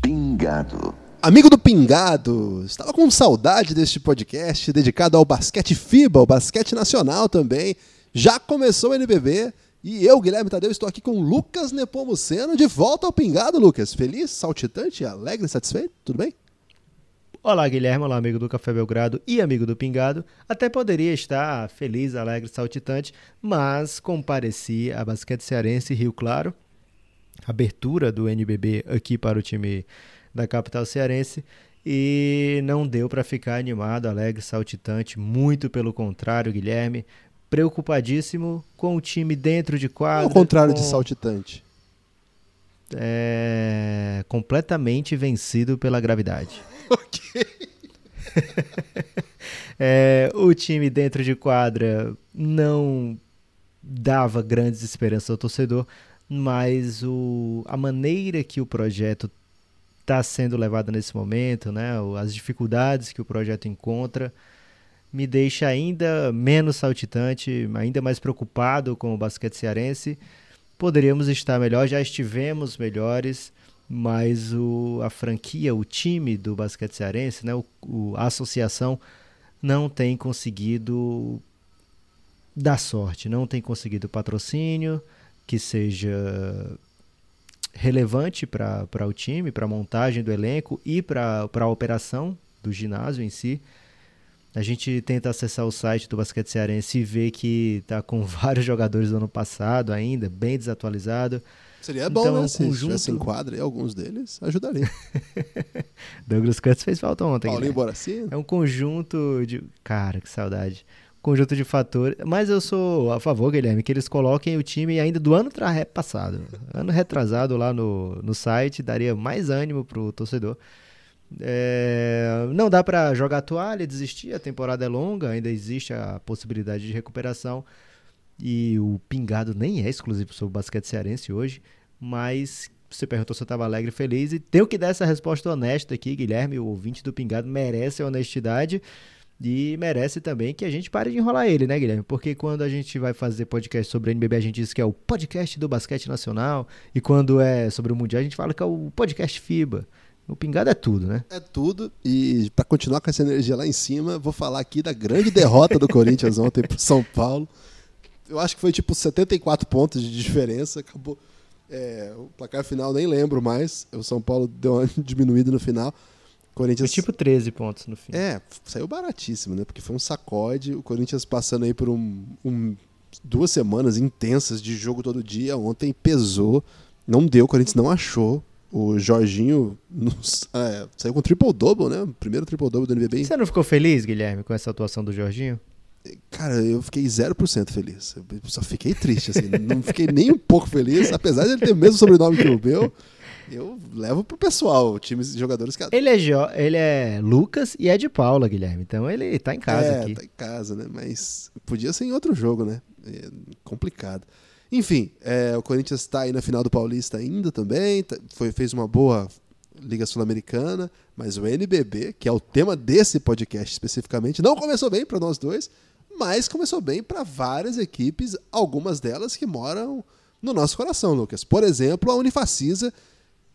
Pingado. Amigo do Pingado, estava com saudade deste podcast dedicado ao basquete FIBA, ao basquete nacional também. Já começou o NBB e eu, Guilherme Tadeu, estou aqui com Lucas Nepomuceno, de volta ao Pingado, Lucas. Feliz, saltitante, alegre, satisfeito? Tudo bem? Olá, Guilherme, olá, amigo do Café Belgrado e amigo do Pingado. Até poderia estar feliz, alegre, saltitante, mas compareci a Basquete Cearense Rio Claro, abertura do NBB aqui para o time da capital cearense e não deu para ficar animado, alegre, saltitante, muito pelo contrário, Guilherme, preocupadíssimo com o time dentro de quadra. Ao contrário com, de saltitante. É, completamente vencido pela gravidade. ok. é, o time dentro de quadra não dava grandes esperanças ao torcedor, mas o, a maneira que o projeto está sendo levado nesse momento, né, as dificuldades que o projeto encontra, me deixa ainda menos saltitante, ainda mais preocupado com o basquete cearense. Poderíamos estar melhor, já estivemos melhores, mas o, a franquia, o time do basquete cearense, né, o, o, a associação, não tem conseguido dar sorte, não tem conseguido patrocínio que seja relevante para o time, para a montagem do elenco e para a operação do ginásio em si. A gente tenta acessar o site do Basquete Cearense e ver que está com vários jogadores do ano passado ainda, bem desatualizado. Seria bom, então, né? Se conjunto... tivesse em quadra e alguns deles, ajudaria. Douglas Cuts fez falta ontem. Paulinho Boracino. É um conjunto de... Cara, que saudade conjunto de fatores. Mas eu sou a favor, Guilherme, que eles coloquem o time ainda do ano passado. Ano retrasado lá no, no site, daria mais ânimo pro torcedor. É, não dá para jogar toalha, desistir, a temporada é longa, ainda existe a possibilidade de recuperação. E o pingado nem é exclusivo sobre o basquete cearense hoje, mas você perguntou se eu estava alegre e feliz, e tenho que dar essa resposta honesta aqui, Guilherme, o ouvinte do pingado merece a honestidade. E merece também que a gente pare de enrolar ele, né, Guilherme? Porque quando a gente vai fazer podcast sobre NBB, a gente diz que é o podcast do basquete nacional. E quando é sobre o Mundial, a gente fala que é o podcast FIBA. O pingado é tudo, né? É tudo. E para continuar com essa energia lá em cima, vou falar aqui da grande derrota do Corinthians ontem pro São Paulo. Eu acho que foi tipo 74 pontos de diferença. Acabou. É, o placar final nem lembro mais. O São Paulo deu uma diminuída no final. Corinthians... Foi tipo 13 pontos no fim. É, saiu baratíssimo, né? Porque foi um sacode. O Corinthians passando aí por um, um duas semanas intensas de jogo todo dia. Ontem pesou, não deu, o Corinthians não achou. O Jorginho nos, é, saiu com triple-double, né? Primeiro triple-double do NBB. Você não ficou feliz, Guilherme, com essa atuação do Jorginho? Cara, eu fiquei 0% feliz. Eu só fiquei triste, assim. não fiquei nem um pouco feliz, apesar de ele ter o mesmo sobrenome que o meu. Eu levo pro pessoal, times de jogadores que. Ele é, jo ele é Lucas e é de Paula, Guilherme. Então ele tá em casa é, aqui. tá em casa, né? Mas podia ser em outro jogo, né? É complicado. Enfim, é, o Corinthians está aí na final do Paulista ainda também. Tá, foi, fez uma boa Liga Sul-Americana, mas o NBB, que é o tema desse podcast especificamente, não começou bem para nós dois, mas começou bem para várias equipes, algumas delas que moram no nosso coração, Lucas. Por exemplo, a Unifacisa,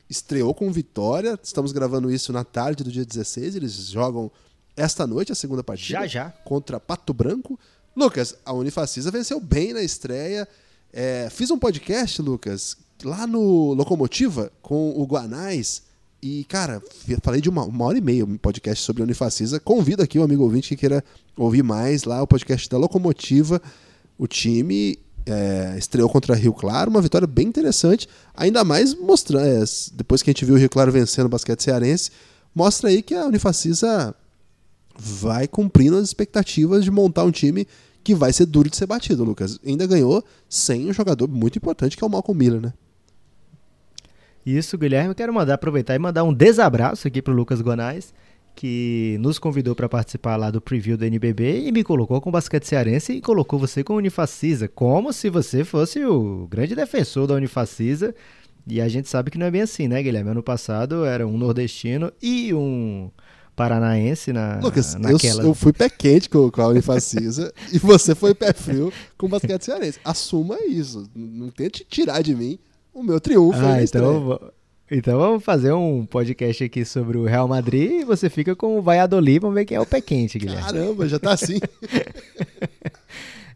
estreou com vitória. Estamos gravando isso na tarde do dia 16. Eles jogam esta noite a segunda partida. Já, já. Contra Pato Branco. Lucas, a Unifacisa venceu bem na estreia. É, fiz um podcast, Lucas, lá no Locomotiva com o Guanais. E, cara, falei de uma, uma hora e meia um podcast sobre a Unifacisa. Convido aqui o amigo ouvinte que queira ouvir mais lá o podcast da Locomotiva. O time é, estreou contra Rio Claro, uma vitória bem interessante, ainda mais mostrando, é, depois que a gente viu o Rio Claro vencendo o basquete cearense, mostra aí que a Unifacisa vai cumprindo as expectativas de montar um time que vai ser duro de ser batido, Lucas. Ainda ganhou sem um jogador muito importante que é o Malcolm Miller, né? Isso, Guilherme, quero mandar aproveitar e mandar um desabraço aqui pro Lucas Gonais que nos convidou para participar lá do preview do NBB e me colocou com o basquete cearense e colocou você com o Unifacisa, como se você fosse o grande defensor da Unifacisa E a gente sabe que não é bem assim, né, Guilherme? Ano passado era um nordestino e um paranaense na, Lucas, naquela... eu, eu fui pé quente com, com a Unifacisa e você foi pé frio com o basquete cearense. Assuma isso. Não tente tirar de mim o meu triunfo. Ah, então, então vamos fazer um podcast aqui sobre o Real Madrid e você fica com o Valladolid, vamos ver quem é o pé quente, Guilherme. Caramba, já tá assim.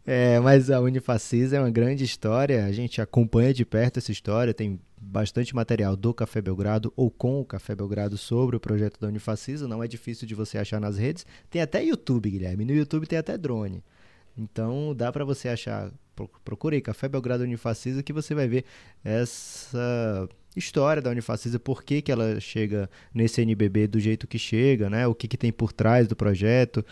é, mas a Unifacisa é uma grande história, a gente acompanha de perto essa história, tem bastante material do Café Belgrado ou com o Café Belgrado sobre o projeto da Unifacisa, não é difícil de você achar nas redes. Tem até YouTube, Guilherme, no YouTube tem até drone. Então dá para você achar, procure Café Belgrado Unifacisa que você vai ver essa história da Unifacisa, por que, que ela chega nesse NBB do jeito que chega, né? O que, que tem por trás do projeto,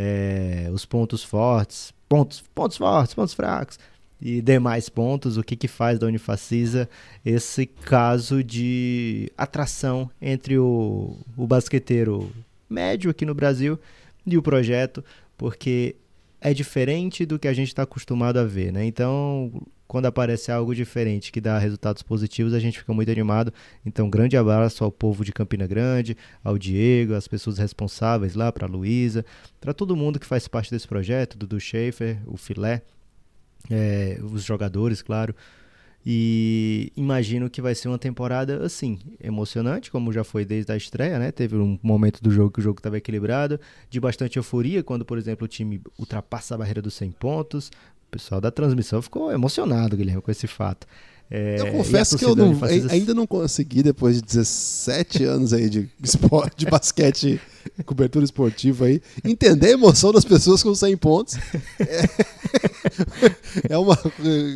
é, os pontos fortes, pontos, pontos fortes, pontos fracos e demais pontos, o que, que faz da Unifacisa esse caso de atração entre o, o basqueteiro médio aqui no Brasil e o projeto, porque é diferente do que a gente está acostumado a ver, né? Então, quando aparece algo diferente que dá resultados positivos, a gente fica muito animado. Então, grande abraço ao povo de Campina Grande, ao Diego, às pessoas responsáveis lá, para a Luísa, para todo mundo que faz parte desse projeto, Dudu Schaefer, o Filé, é, os jogadores, claro. E imagino que vai ser uma temporada assim, emocionante, como já foi desde a estreia, né? Teve um momento do jogo que o jogo estava equilibrado, de bastante euforia, quando, por exemplo, o time ultrapassa a barreira dos 100 pontos. O pessoal da transmissão ficou emocionado, Guilherme, com esse fato. É, eu confesso que eu não, ainda não consegui, depois de 17 anos aí de, esporte, de basquete, cobertura esportiva aí, entender a emoção das pessoas com 100 pontos. É, é uma,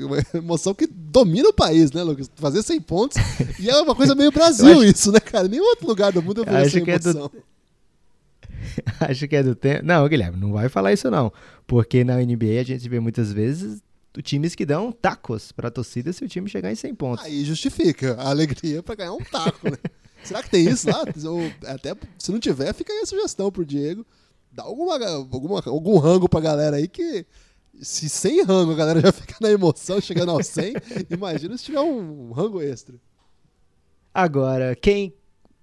uma, emoção que domina o país, né, Lucas? Fazer 100 pontos. E é uma coisa meio Brasil acho, isso, né, cara? Nenhum outro lugar do mundo eu vejo essa emoção. É do... Acho que é do tempo. Não, Guilherme, não vai falar isso não. Porque na NBA a gente vê muitas vezes times que dão tacos para a torcida se o time chegar em 100 pontos. Aí justifica a alegria para ganhar um taco, né? Será que tem isso lá? Ou, até se não tiver, fica aí a sugestão pro Diego. Dá alguma, alguma, algum rango pra galera aí que. Se sem rango a galera já fica na emoção chegando ao 100, imagina se tiver um rango extra. Agora, quem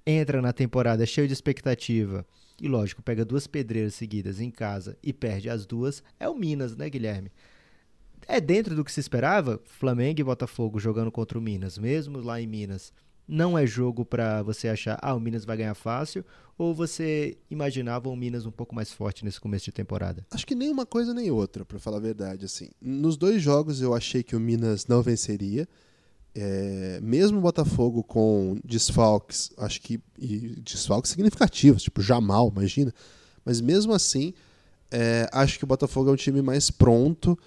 entra na temporada cheio de expectativa e, lógico, pega duas pedreiras seguidas em casa e perde as duas, é o Minas, né, Guilherme? É dentro do que se esperava? Flamengo e Botafogo jogando contra o Minas, mesmo lá em Minas. Não é jogo para você achar, ah, o Minas vai ganhar fácil, ou você imaginava o Minas um pouco mais forte nesse começo de temporada? Acho que nem uma coisa nem outra, para falar a verdade. Assim, nos dois jogos eu achei que o Minas não venceria. É, mesmo o Botafogo com desfalques, acho que desfalques significativos, tipo Jamal, imagina. Mas mesmo assim, é, acho que o Botafogo é um time mais pronto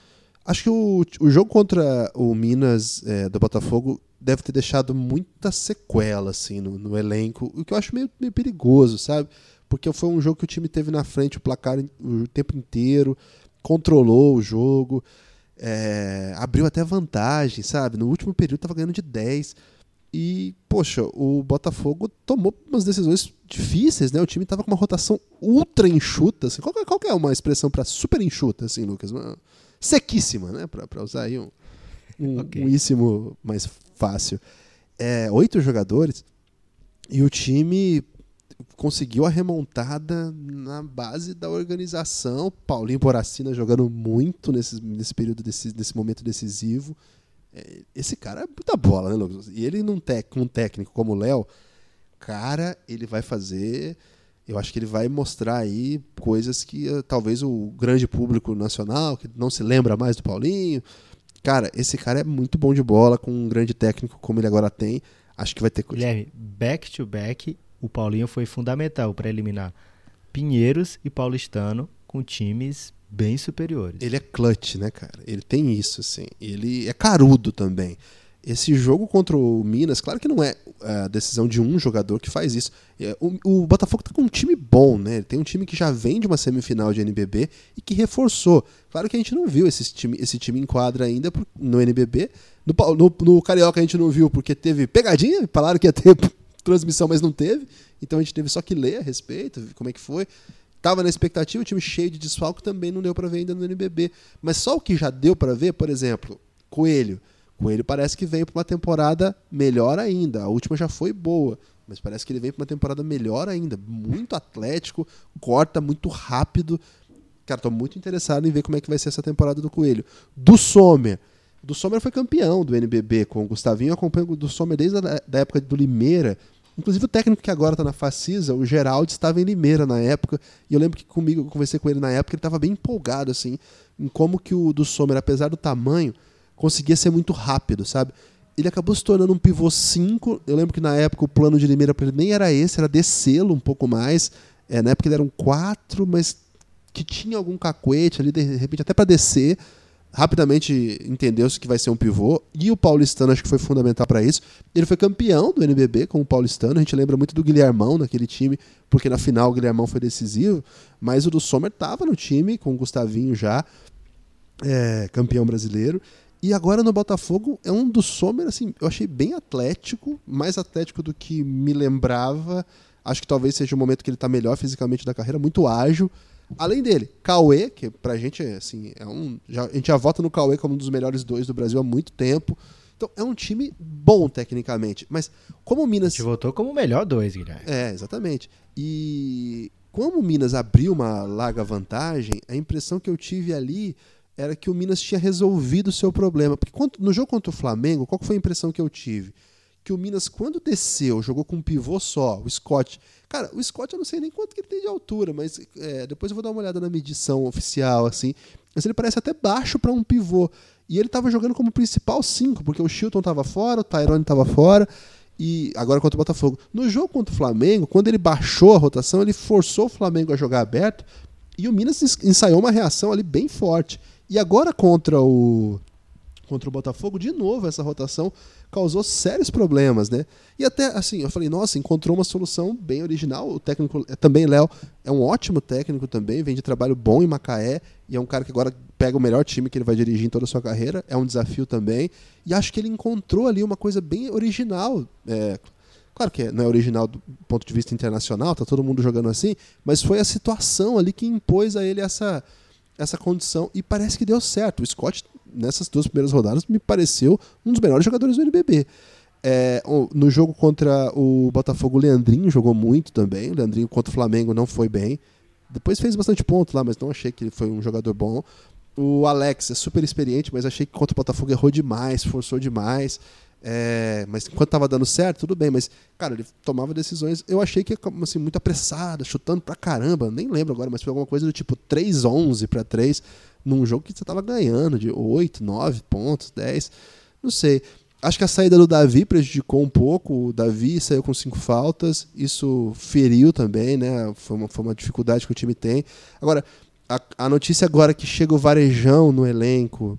Acho que o, o jogo contra o Minas é, do Botafogo deve ter deixado muita sequela assim, no, no, elenco, o que eu acho meio, meio perigoso, sabe? Porque foi um jogo que o time teve na frente o placar o tempo inteiro, controlou o jogo, é, abriu até vantagem, sabe? No último período estava ganhando de 10. E, poxa, o Botafogo tomou umas decisões difíceis, né? O time estava com uma rotação ultra enxuta. Assim. Qual, qual é uma expressão para super enxuta, assim, Lucas? Uma, sequíssima, né? Para usar aí um, um, okay. um íssimo mais fácil. É, oito jogadores e o time conseguiu a remontada na base da organização. Paulinho Poracina jogando muito nesse, nesse período, desse, nesse momento decisivo. É, esse cara é muita bola, né, Lucas? E ele num tec, um técnico como o Léo, cara, ele vai fazer eu acho que ele vai mostrar aí coisas que uh, talvez o grande público nacional, que não se lembra mais do Paulinho. Cara, esse cara é muito bom de bola, com um grande técnico como ele agora tem. Acho que vai ter coisa. Guilherme, back to back, o Paulinho foi fundamental para eliminar Pinheiros e Paulistano com times bem superiores. Ele é clutch, né, cara? Ele tem isso, assim. Ele é carudo também. Esse jogo contra o Minas, claro que não é a decisão de um jogador que faz isso. É, o, o Botafogo está com um time bom, né? Ele tem um time que já vem de uma semifinal de NBB e que reforçou. Claro que a gente não viu esse time, esse time em quadra ainda no NBB. No, no, no Carioca a gente não viu porque teve pegadinha, falaram que ia ter transmissão, mas não teve. Então a gente teve só que ler a respeito, como é que foi. Tava na expectativa, o time cheio de desfalque também não deu para ver ainda no NBB. Mas só o que já deu para ver, por exemplo, Coelho Coelho parece que veio para uma temporada melhor ainda. A última já foi boa, mas parece que ele vem para uma temporada melhor ainda. Muito atlético, corta muito rápido. Cara, tô muito interessado em ver como é que vai ser essa temporada do Coelho. Do Sommer. Do Sommer foi campeão do NBB com o Gustavinho. Eu acompanho o do Sommer desde a da época do Limeira. Inclusive o técnico que agora está na Facisa, o Geraldo, estava em Limeira na época. E eu lembro que comigo, eu conversei com ele na época, ele estava bem empolgado, assim, em como que o do Sommer, apesar do tamanho, conseguia ser muito rápido, sabe? Ele acabou se tornando um pivô 5. Eu lembro que na época o plano de Limeira para ele nem era esse, era descê-lo um pouco mais. É, na época ele era um 4, mas que tinha algum cacuete ali, de repente até para descer. Rapidamente entendeu-se que vai ser um pivô. E o paulistano acho que foi fundamental para isso. Ele foi campeão do NBB com o paulistano. A gente lembra muito do Guilhermão naquele time, porque na final o Guilhermão foi decisivo. Mas o do Sommer estava no time, com o Gustavinho já, é, campeão brasileiro. E agora no Botafogo é um do Sommer, assim, eu achei bem atlético, mais atlético do que me lembrava. Acho que talvez seja o momento que ele está melhor fisicamente da carreira, muito ágil. Além dele, Cauê, que pra gente assim, é um. Já, a gente já vota no Cauê como um dos melhores dois do Brasil há muito tempo. Então é um time bom tecnicamente. Mas como o Minas. A gente votou como o melhor dois, Guilherme. É, exatamente. E como o Minas abriu uma larga vantagem, a impressão que eu tive ali era que o Minas tinha resolvido o seu problema. Porque no jogo contra o Flamengo, qual foi a impressão que eu tive? Que o Minas, quando desceu, jogou com um pivô só, o Scott, Cara, o Scott eu não sei nem quanto que ele tem de altura, mas é, depois eu vou dar uma olhada na medição oficial, assim. Mas ele parece até baixo para um pivô. E ele estava jogando como principal 5, porque o Chilton estava fora, o Tyrone estava fora, e agora contra o Botafogo. No jogo contra o Flamengo, quando ele baixou a rotação, ele forçou o Flamengo a jogar aberto, e o Minas ensaiou uma reação ali bem forte. E agora contra o contra o Botafogo, de novo essa rotação causou sérios problemas, né? E até assim, eu falei, nossa, encontrou uma solução bem original. O técnico é, também, Léo, é um ótimo técnico também, vem de trabalho bom em Macaé e é um cara que agora pega o melhor time que ele vai dirigir em toda a sua carreira. É um desafio também. E acho que ele encontrou ali uma coisa bem original. É, Claro que não é original do ponto de vista internacional, tá todo mundo jogando assim, mas foi a situação ali que impôs a ele essa, essa condição e parece que deu certo. O Scott nessas duas primeiras rodadas, me pareceu um dos melhores jogadores do NBB. É, no jogo contra o Botafogo, o Leandrinho jogou muito também. O Leandrinho contra o Flamengo não foi bem. Depois fez bastante ponto lá, mas não achei que ele foi um jogador bom. O Alex é super experiente, mas achei que contra o Botafogo errou demais, forçou demais. É, mas enquanto tava dando certo, tudo bem. Mas, cara, ele tomava decisões. Eu achei que assim, muito apressada, chutando pra caramba. Nem lembro agora, mas foi alguma coisa do tipo 3-11 pra 3 num jogo que você estava ganhando de 8, 9 pontos, 10, não sei. Acho que a saída do Davi prejudicou um pouco. O Davi saiu com cinco faltas, isso feriu também, né? Foi uma, foi uma dificuldade que o time tem. Agora, a, a notícia agora que chega o Varejão no elenco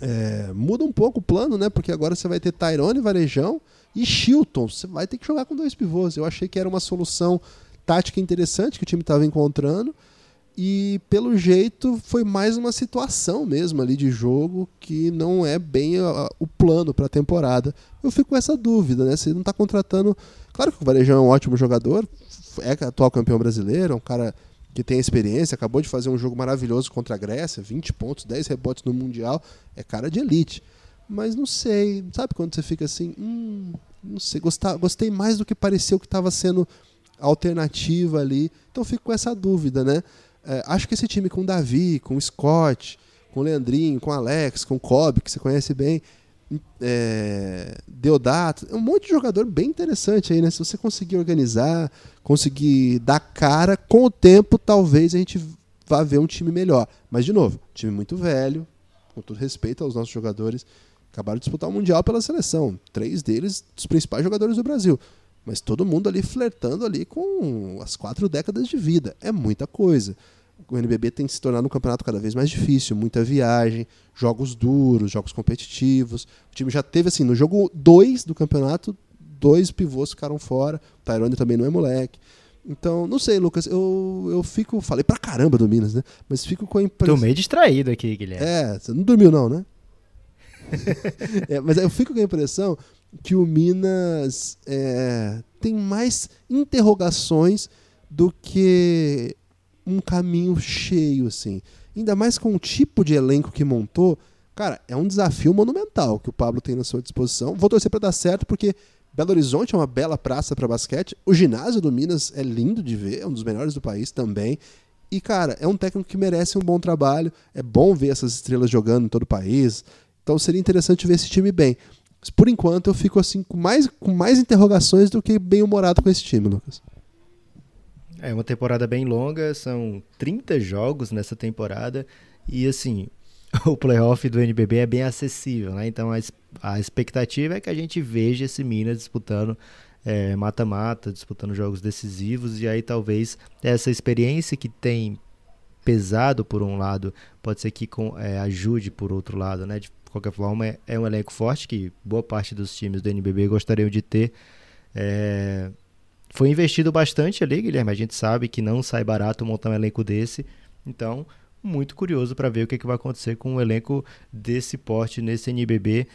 é, muda um pouco o plano, né? Porque agora você vai ter Tyrone, Varejão e Chilton. Você vai ter que jogar com dois pivôs. Eu achei que era uma solução tática interessante que o time estava encontrando. E pelo jeito foi mais uma situação mesmo ali de jogo que não é bem a, o plano para a temporada. Eu fico com essa dúvida, né? Você não está contratando. Claro que o Varejão é um ótimo jogador, é atual campeão brasileiro, é um cara que tem experiência, acabou de fazer um jogo maravilhoso contra a Grécia, 20 pontos, 10 rebotes no Mundial, é cara de elite. Mas não sei, sabe quando você fica assim, hum, não sei, gostar, gostei mais do que pareceu que estava sendo alternativa ali. Então fico com essa dúvida, né? É, acho que esse time com o Davi, com o Scott, com o Leandrinho, com o Alex, com o Kobe, que você conhece bem, é, Deodato, é um monte de jogador bem interessante aí, né? Se você conseguir organizar, conseguir dar cara, com o tempo talvez a gente vá ver um time melhor. Mas, de novo, time muito velho, com todo respeito aos nossos jogadores, acabaram de disputar o Mundial pela seleção. Três deles, dos principais jogadores do Brasil. Mas todo mundo ali flertando ali com as quatro décadas de vida. É muita coisa o NBB tem se tornado um campeonato cada vez mais difícil, muita viagem, jogos duros, jogos competitivos. O time já teve, assim, no jogo 2 do campeonato, dois pivôs ficaram fora. O Tyrone também não é moleque. Então, não sei, Lucas, eu, eu fico. Falei pra caramba do Minas, né? Mas fico com a impressão. Tô meio distraído aqui, Guilherme. É, você não dormiu, não, né? é, mas eu fico com a impressão que o Minas é, tem mais interrogações do que um caminho cheio, assim. Ainda mais com o tipo de elenco que montou. Cara, é um desafio monumental que o Pablo tem na sua disposição. Vou torcer para dar certo, porque Belo Horizonte é uma bela praça para basquete. O ginásio do Minas é lindo de ver, é um dos melhores do país também. E, cara, é um técnico que merece um bom trabalho. É bom ver essas estrelas jogando em todo o país. Então seria interessante ver esse time bem. Mas por enquanto eu fico assim com mais, com mais interrogações do que bem humorado com esse time, Lucas. É uma temporada bem longa, são 30 jogos nessa temporada. E assim, o playoff do NBB é bem acessível, né? Então a, a expectativa é que a gente veja esse Minas disputando é, mata-mata, é, disputando jogos decisivos, e aí talvez essa experiência que tem pesado por um lado, pode ser que com, é, ajude por outro lado, né? De qualquer forma, é, é, um elenco forte que boa parte dos times do NBB gostariam de ter. É, foi investido bastante ali, Guilherme. A gente sabe que não sai barato montar um elenco desse. Então, muito curioso para ver o que, é que vai acontecer com um elenco desse porte nesse NBB.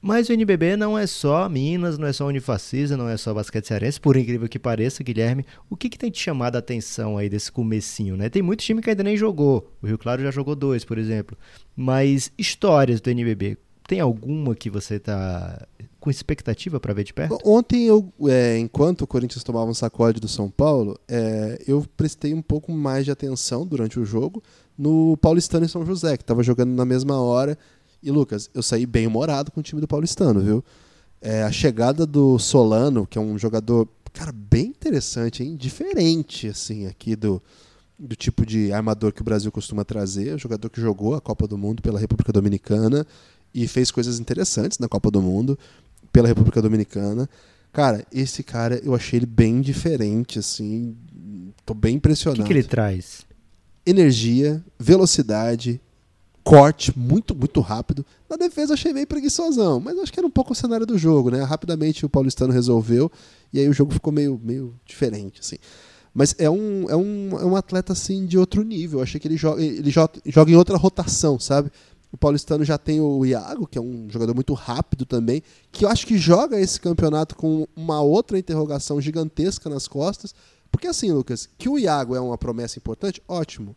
Mas o NBB não é só Minas, não é só Unifacisa, não é só basquete cearense, por incrível que pareça, Guilherme. O que, que tem te chamado a atenção aí desse comecinho, né? Tem muito time que ainda nem jogou. O Rio Claro já jogou dois, por exemplo. Mas histórias do NBB, tem alguma que você está com expectativa para ver de perto? Ontem, eu, é, enquanto o Corinthians tomava um sacode do São Paulo, é, eu prestei um pouco mais de atenção durante o jogo no Paulistano e São José, que estava jogando na mesma hora. E, Lucas, eu saí bem humorado com o time do Paulistano, viu? É, a chegada do Solano, que é um jogador, cara, bem interessante, hein? Diferente, assim, aqui do, do tipo de armador que o Brasil costuma trazer. Jogador que jogou a Copa do Mundo pela República Dominicana e fez coisas interessantes na Copa do Mundo pela República Dominicana. Cara, esse cara eu achei ele bem diferente, assim. Tô bem impressionado. O que, que ele traz? Energia, velocidade, corte muito, muito rápido. Na defesa achei meio preguiçosão, mas acho que era um pouco o cenário do jogo, né? Rapidamente o paulistano resolveu e aí o jogo ficou meio, meio diferente, assim. Mas é um, é, um, é um atleta, assim, de outro nível. Eu achei que ele joga, ele joga, joga em outra rotação, sabe? O paulistano já tem o Iago, que é um jogador muito rápido também, que eu acho que joga esse campeonato com uma outra interrogação gigantesca nas costas. Porque assim, Lucas, que o Iago é uma promessa importante, ótimo.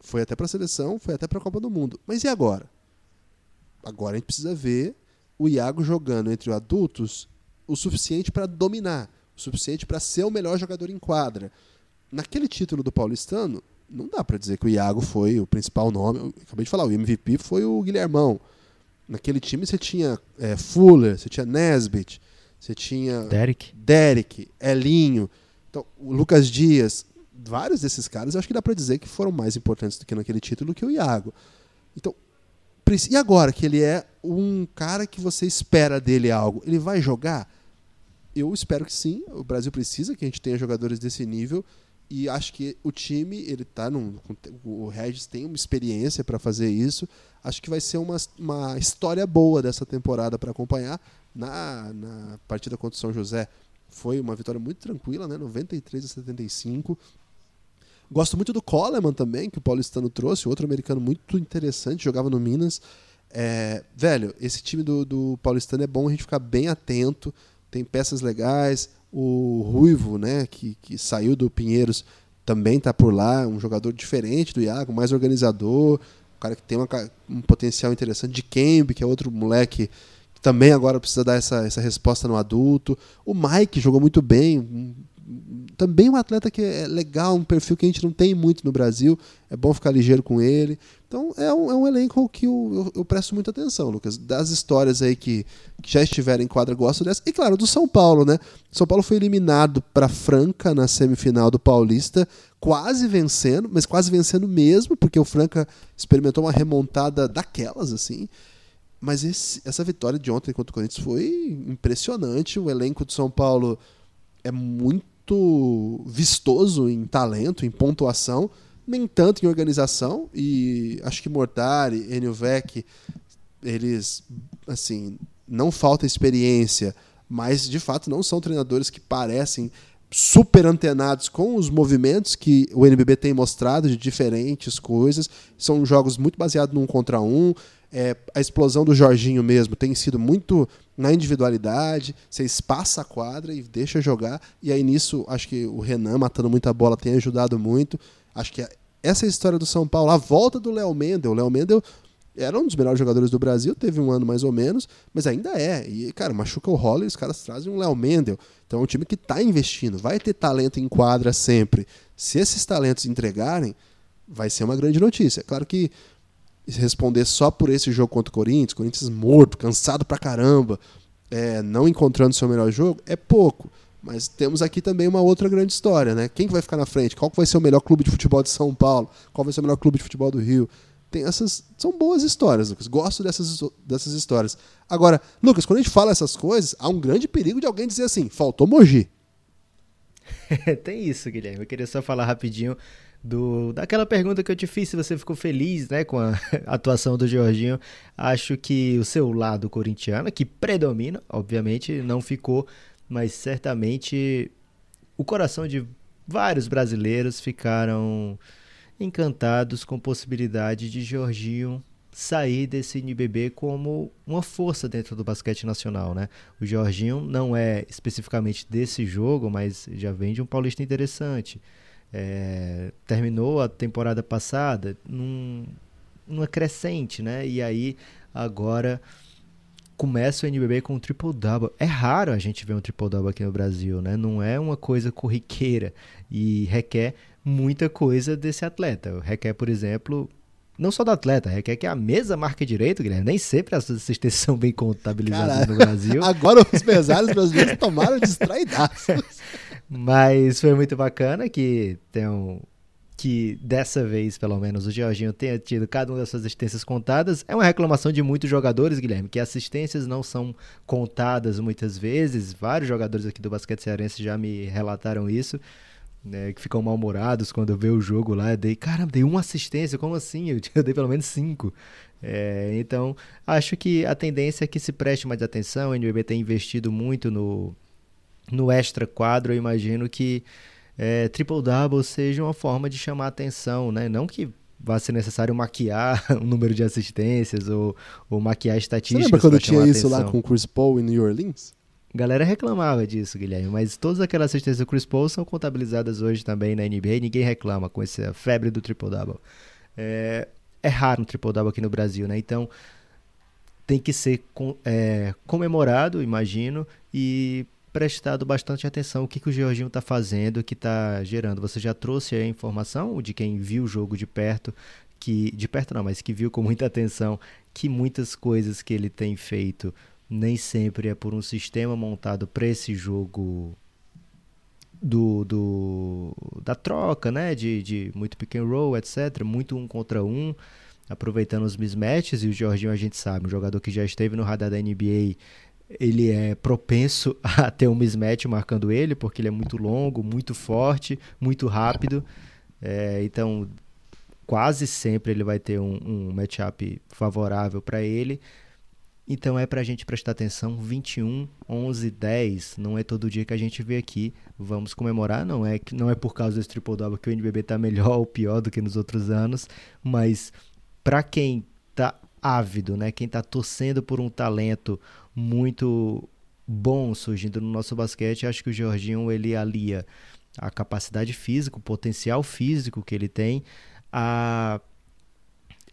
Foi até para a seleção, foi até para a Copa do Mundo. Mas e agora? Agora a gente precisa ver o Iago jogando entre os adultos o suficiente para dominar, o suficiente para ser o melhor jogador em quadra. Naquele título do Paulistano, não dá para dizer que o Iago foi o principal nome. Eu acabei de falar, o MVP foi o Guilhermão. Naquele time você tinha é, Fuller, você tinha Nesbitt, você tinha Derek, Derek Elinho, então, o Lucas Dias vários desses caras, eu acho que dá para dizer que foram mais importantes do que naquele título que o Iago. Então, e agora que ele é um cara que você espera dele algo, ele vai jogar? Eu espero que sim. O Brasil precisa que a gente tenha jogadores desse nível e acho que o time ele tá num, o Regis tem uma experiência para fazer isso. Acho que vai ser uma, uma história boa dessa temporada para acompanhar na, na partida contra o São José. Foi uma vitória muito tranquila, né? 93 a 75. Gosto muito do Coleman também, que o paulistano trouxe, outro americano muito interessante, jogava no Minas. É, velho, esse time do, do paulistano é bom a gente ficar bem atento, tem peças legais. O Ruivo, né, que, que saiu do Pinheiros, também está por lá, um jogador diferente do Iago, mais organizador, um cara que tem uma, um potencial interessante. De Kembe, que é outro moleque que também agora precisa dar essa, essa resposta no adulto. O Mike jogou muito bem, também um atleta que é legal, um perfil que a gente não tem muito no Brasil. É bom ficar ligeiro com ele. Então é um, é um elenco que eu, eu, eu, presto muita atenção, Lucas. Das histórias aí que, que, já estiveram em quadra, gosto dessa. E claro, do São Paulo, né? São Paulo foi eliminado para Franca na semifinal do Paulista, quase vencendo, mas quase vencendo mesmo, porque o Franca experimentou uma remontada daquelas, assim. Mas esse, essa vitória de ontem contra o Corinthians foi impressionante. O elenco de São Paulo é muito vistoso em talento, em pontuação, nem tanto em organização. E acho que Mortari, Enio Vec, eles, assim, não falta experiência, mas de fato não são treinadores que parecem super antenados com os movimentos que o NBB tem mostrado de diferentes coisas. São jogos muito baseados num contra um. É, a explosão do Jorginho mesmo tem sido muito na individualidade, você espaça a quadra e deixa jogar. E aí nisso, acho que o Renan matando muita bola tem ajudado muito. Acho que essa é história do São Paulo. A volta do Léo Mendel. O Léo Mendel era um dos melhores jogadores do Brasil, teve um ano mais ou menos, mas ainda é. E, cara, machuca o Roller, os caras trazem um Léo Mendel. Então é um time que está investindo, vai ter talento em quadra sempre. Se esses talentos entregarem, vai ser uma grande notícia. Claro que responder só por esse jogo contra o Corinthians, Corinthians morto, cansado pra caramba, é, não encontrando seu melhor jogo, é pouco. Mas temos aqui também uma outra grande história, né? Quem que vai ficar na frente? Qual vai ser o melhor clube de futebol de São Paulo? Qual vai ser o melhor clube de futebol do Rio? Tem essas. São boas histórias, Lucas. Gosto dessas, dessas histórias. Agora, Lucas, quando a gente fala essas coisas, há um grande perigo de alguém dizer assim: faltou Mogi. Tem isso, Guilherme. Eu queria só falar rapidinho do daquela pergunta que eu te fiz se você ficou feliz né, com a atuação do Jorginho. Acho que o seu lado corintiano, que predomina, obviamente, não ficou, mas certamente o coração de vários brasileiros ficaram encantados com a possibilidade de Jorginho sair desse NBB como uma força dentro do basquete nacional, né? O Jorginho não é especificamente desse jogo, mas já vem de um paulista interessante. É, terminou a temporada passada num, numa crescente, né? E aí agora começa o NBB com um triple-double. É raro a gente ver um triple-double aqui no Brasil, né? Não é uma coisa corriqueira e requer muita coisa desse atleta. Requer, por exemplo, não só do atleta, requer que a mesa marque direito, Guilherme. Nem sempre as assistências são bem contabilizadas no Brasil. Agora os mesários brasileiros tomaram distraidaços. Mas foi muito bacana que tem um, que dessa vez, pelo menos, o Georginho tenha tido cada uma das suas assistências contadas. É uma reclamação de muitos jogadores, Guilherme, que assistências não são contadas muitas vezes. Vários jogadores aqui do basquete cearense já me relataram isso. Né, que ficam mal-humorados quando vejo o jogo lá. Dei, caramba, dei uma assistência, como assim? Eu, eu dei pelo menos cinco. É, então, acho que a tendência é que se preste mais atenção. O NBB tem investido muito no, no extra quadro, eu imagino que é, triple double seja uma forma de chamar atenção, né? Não que vá ser necessário maquiar o número de assistências ou, ou maquiar estatísticas. Você lembra quando tinha isso atenção. lá com o Chris Paul em New Orleans? A galera reclamava disso, Guilherme, mas todas aquelas assistências do Chris Paul são contabilizadas hoje também na NBA e ninguém reclama com essa febre do triple-double. É, é raro um triple-double aqui no Brasil, né? Então tem que ser com, é, comemorado, imagino, e prestado bastante atenção o que, que o Georginho está fazendo, que está gerando. Você já trouxe a informação de quem viu o jogo de perto, que de perto não, mas que viu com muita atenção que muitas coisas que ele tem feito nem sempre é por um sistema montado para esse jogo do, do da troca, né, de, de muito pick and roll, etc, muito um contra um, aproveitando os mismatches e o Jorginho a gente sabe, um jogador que já esteve no radar da NBA ele é propenso a ter um mismatch marcando ele, porque ele é muito longo, muito forte, muito rápido. É, então, quase sempre ele vai ter um, um matchup favorável para ele. Então é para a gente prestar atenção. 21, 11, 10. Não é todo dia que a gente vê aqui. Vamos comemorar. Não é, não é por causa desse triple double que o NBB está melhor ou pior do que nos outros anos. Mas para quem tá ávido, né? Quem está torcendo por um talento muito bom surgindo no nosso basquete, acho que o Jorginho ele alia a capacidade física, o potencial físico que ele tem, a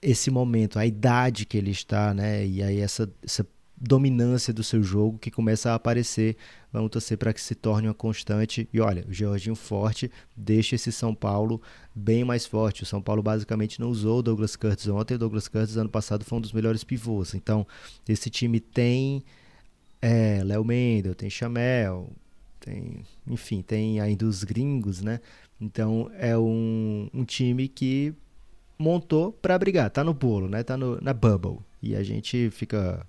esse momento, a idade que ele está, né? E aí essa, essa dominância do seu jogo que começa a aparecer. Vamos torcer para que se torne uma constante. E olha, o Jorginho forte deixa esse São Paulo bem mais forte. O São Paulo basicamente não usou o Douglas Curtis ontem. O Douglas Curtis ano passado foi um dos melhores pivôs. Então, esse time tem é, Léo Mendel, tem Chamel, tem, enfim, tem ainda os gringos, né? Então, é um, um time que montou para brigar, tá no bolo, né? Tá no, na bubble. E a gente fica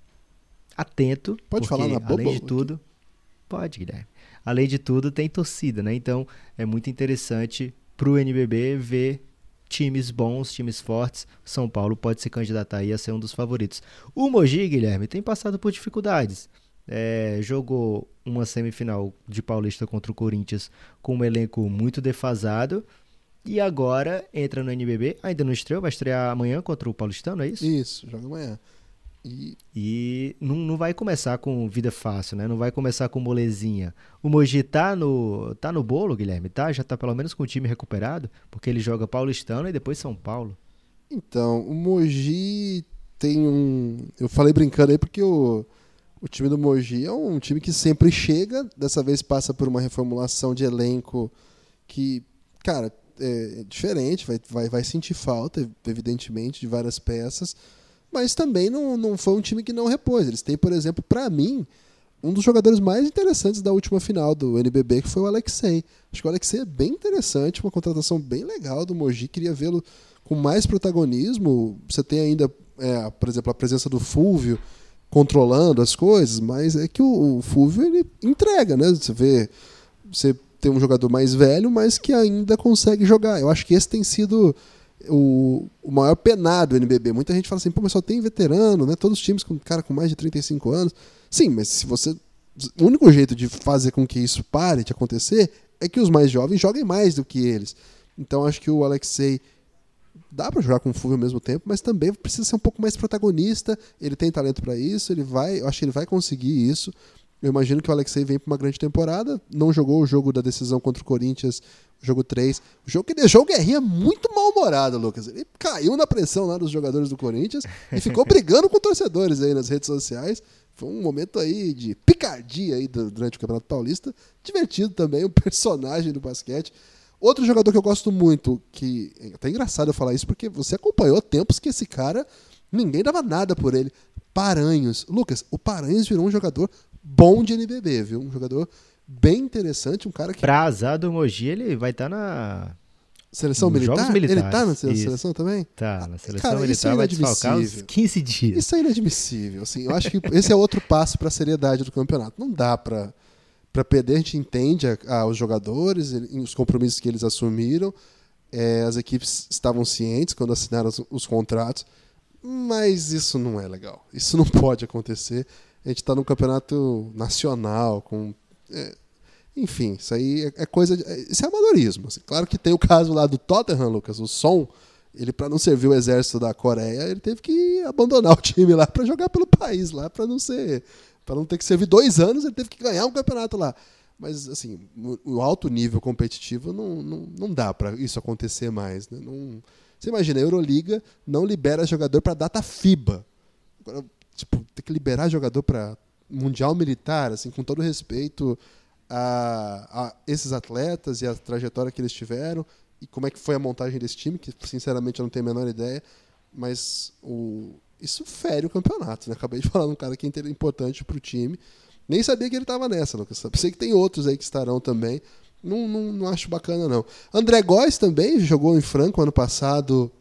atento. Pode falar na? Além de tudo, pode, Guilherme. Além de tudo, tem torcida, né? Então é muito interessante pro NBB ver times bons, times fortes. São Paulo pode se candidatar aí a ser um dos favoritos. O Mogi, Guilherme, tem passado por dificuldades. É, jogou uma semifinal de Paulista contra o Corinthians com um elenco muito defasado e agora entra no NBB, ainda não estreou, vai estrear amanhã contra o Paulistano, é isso? Isso, joga amanhã. E, e não, não vai começar com vida fácil, né? Não vai começar com molezinha. O Mogi tá no, tá no bolo, Guilherme, tá? Já tá pelo menos com o time recuperado, porque ele joga Paulistano e depois São Paulo. Então, o Mogi tem um. Eu falei brincando aí porque o, o time do Mogi é um time que sempre chega, dessa vez passa por uma reformulação de elenco que, cara, é diferente, vai, vai, vai sentir falta, evidentemente, de várias peças, mas também não, não foi um time que não repôs. Eles têm, por exemplo, para mim, um dos jogadores mais interessantes da última final do NBB, que foi o Alexei. Acho que o Alexei é bem interessante, uma contratação bem legal do Mogi, queria vê-lo com mais protagonismo. Você tem ainda, é, por exemplo, a presença do Fulvio controlando as coisas, mas é que o, o Fulvio ele entrega, né? Você vê, você tem um jogador mais velho, mas que ainda consegue jogar. Eu acho que esse tem sido o, o maior penado do NBB. Muita gente fala assim, pô, mas só tem veterano, né? Todos os times com cara com mais de 35 anos. Sim, mas se você. O único jeito de fazer com que isso pare de acontecer é que os mais jovens joguem mais do que eles. Então acho que o Alexei dá para jogar com o Fulvio ao mesmo tempo, mas também precisa ser um pouco mais protagonista. Ele tem talento para isso, ele vai, eu acho que ele vai conseguir isso. Eu imagino que o Alexei vem para uma grande temporada. Não jogou o jogo da decisão contra o Corinthians, jogo 3. O jogo que deixou o Guerrinha muito mal-humorado, Lucas. Ele caiu na pressão lá dos jogadores do Corinthians e ficou brigando com torcedores aí nas redes sociais. Foi um momento aí de picardia aí durante o Campeonato Paulista. Divertido também, um personagem do basquete. Outro jogador que eu gosto muito, que é até engraçado eu falar isso, porque você acompanhou tempos que esse cara, ninguém dava nada por ele. Paranhos. Lucas, o Paranhos virou um jogador bom de NBB, viu? Um jogador bem interessante, um cara que. Pra azar do Mogi, ele vai estar tá na. Seleção militar? Ele tá na seleção isso. também? Tá, na seleção cara, militar é vai desfalcar uns 15 dias. Isso é inadmissível. Assim, eu acho que esse é outro passo para a seriedade do campeonato. Não dá para para perder, a gente entende a, a, os jogadores, os compromissos que eles assumiram. É, as equipes estavam cientes quando assinaram os, os, contratos, mas isso não é legal. Isso não pode acontecer. A gente está num campeonato nacional, com. É, enfim, isso aí é, é coisa. De, é, isso é amadorismo. Assim. Claro que tem o caso lá do Tottenham, Lucas, o Som. Ele, para não servir o exército da Coreia, ele teve que abandonar o time lá para jogar pelo país lá, para não ser. para não ter que servir dois anos, ele teve que ganhar um campeonato lá. Mas, assim, o alto nível competitivo não, não, não dá para isso acontecer mais. Né? Não, você imagina, a Euroliga não libera jogador para data FIBA. Agora, tipo, ter que liberar jogador para mundial militar, assim, com todo respeito a, a, esses atletas e a trajetória que eles tiveram e como é que foi a montagem desse time, que sinceramente eu não tenho a menor ideia, mas o, isso fere o campeonato. Né? Acabei de falar de um cara que é importante para o time. Nem sabia que ele estava nessa, Lucas. Sei que tem outros aí que estarão também. Não, não, não acho bacana, não. André Góes também jogou em Franco ano passado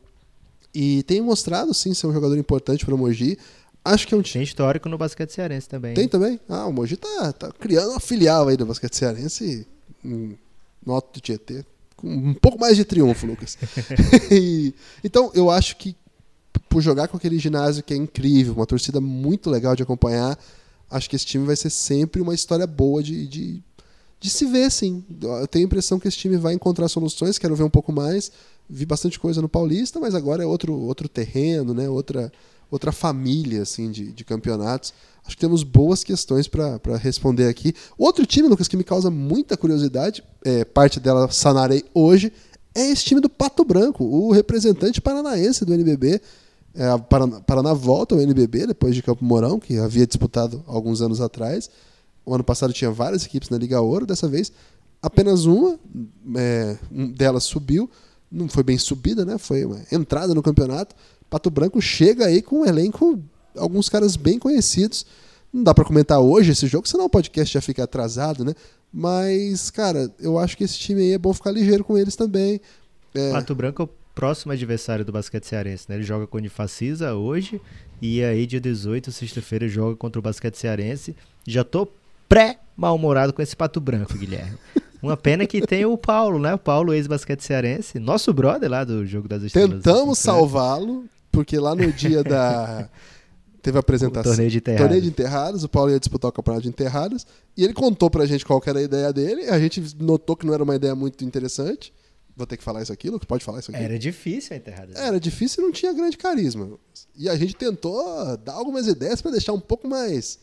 e tem mostrado, sim, ser um jogador importante para o Mogi. Acho que é um time. Tem histórico no basquete cearense também. Tem também? Ah, o Mogi tá, tá criando uma filial aí do basquete cearense no Alto do Tietê. Com um pouco mais de triunfo, Lucas. e, então, eu acho que por jogar com aquele ginásio que é incrível, uma torcida muito legal de acompanhar, acho que esse time vai ser sempre uma história boa de, de, de se ver, sim. Eu tenho a impressão que esse time vai encontrar soluções, quero ver um pouco mais. Vi bastante coisa no Paulista, mas agora é outro, outro terreno, né? outra, outra família assim de, de campeonatos. Acho que temos boas questões para responder aqui. Outro time, Lucas, que me causa muita curiosidade, é, parte dela sanarei hoje, é esse time do Pato Branco, o representante paranaense do NBB. É, Paraná, Paraná volta ao NBB depois de Campo Mourão, que havia disputado alguns anos atrás. O ano passado tinha várias equipes na Liga Ouro, dessa vez apenas uma é, delas subiu. Não foi bem subida, né? Foi uma entrada no campeonato Pato Branco chega aí com um elenco, alguns caras bem conhecidos. Não dá para comentar hoje esse jogo, senão o podcast já fica atrasado, né? Mas, cara, eu acho que esse time aí é bom ficar ligeiro com eles também. É... Pato Branco é o próximo adversário do basquete cearense, né? Ele joga com o Unifacisa hoje e aí dia 18, sexta-feira, joga contra o basquete cearense. Já tô pré-mal-humorado com esse Pato Branco, Guilherme. Uma pena que tem o Paulo, né? O Paulo, ex-basquete cearense, nosso brother lá do Jogo das Estrelas. Tentamos salvá-lo, porque lá no dia da. Teve a apresentação. O torneio de enterrados. Torneio de enterrados. O Paulo ia disputar o campeonato de enterrados. E ele contou pra gente qual era a ideia dele. A gente notou que não era uma ideia muito interessante. Vou ter que falar isso aqui, Lucas? Pode falar isso aqui? Era difícil a enterrada. Era difícil e não tinha grande carisma. E a gente tentou dar algumas ideias para deixar um pouco mais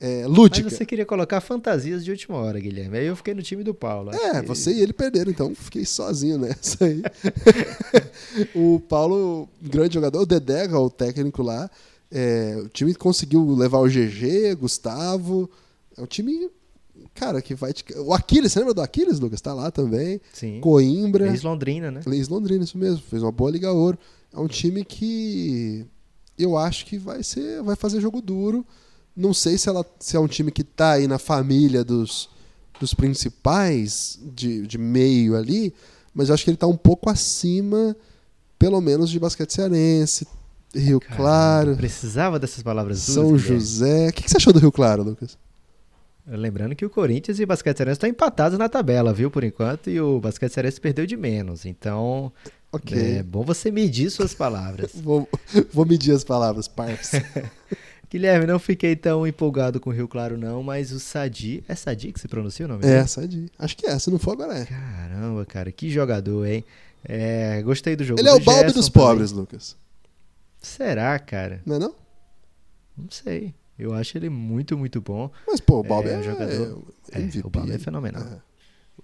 é, lúdica. Mas você queria colocar fantasias de última hora, Guilherme. Aí eu fiquei no time do Paulo. É, que... você e ele perderam, então fiquei sozinho nessa aí. o Paulo, grande jogador, o Dedega, o técnico lá, É, o time conseguiu levar o GG, Gustavo. É um time, cara, que vai. Te... O Aquiles, você lembra do Aquiles, Lucas? Tá lá também. Sim. Coimbra. Ex-Londrina, né? Ex-Londrina, isso mesmo. Fez uma boa Liga Ouro. É um time que eu acho que vai ser, vai fazer jogo duro. Não sei se, ela, se é um time que tá aí na família dos, dos principais de, de meio ali, mas eu acho que ele tá um pouco acima, pelo menos, de basquete cearense, Rio Caramba, Claro, Precisava dessas palavras São. José. O que, que você achou do Rio Claro, Lucas? Lembrando que o Corinthians e o Basquete Cearense estão empatados na tabela, viu, por enquanto, e o Basquete Cearense perdeu de menos. Então, Ok. é bom você medir suas palavras. Vou, vou medir as palavras, parça. Guilherme, não fiquei tão empolgado com o Rio Claro, não, mas o Sadi. É Sadi que se pronuncia o nome é, de. Acho que é, se não for agora é. Caramba, cara, que jogador, hein? É, gostei do jogo. Ele é do o Balbi Gerson dos também. pobres, Lucas. Será, cara? Não é não? Não sei. Eu acho ele muito, muito bom. Mas, pô, o Balbi É, é, um jogador- é, É, MVP. o Balbi é fenomenal. É.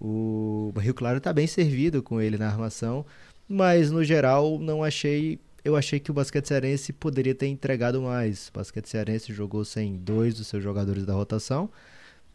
O Rio Claro tá bem servido com ele na armação, mas no geral não achei. Eu achei que o basquete cearense poderia ter entregado mais. O basquete cearense jogou sem dois dos seus jogadores da rotação,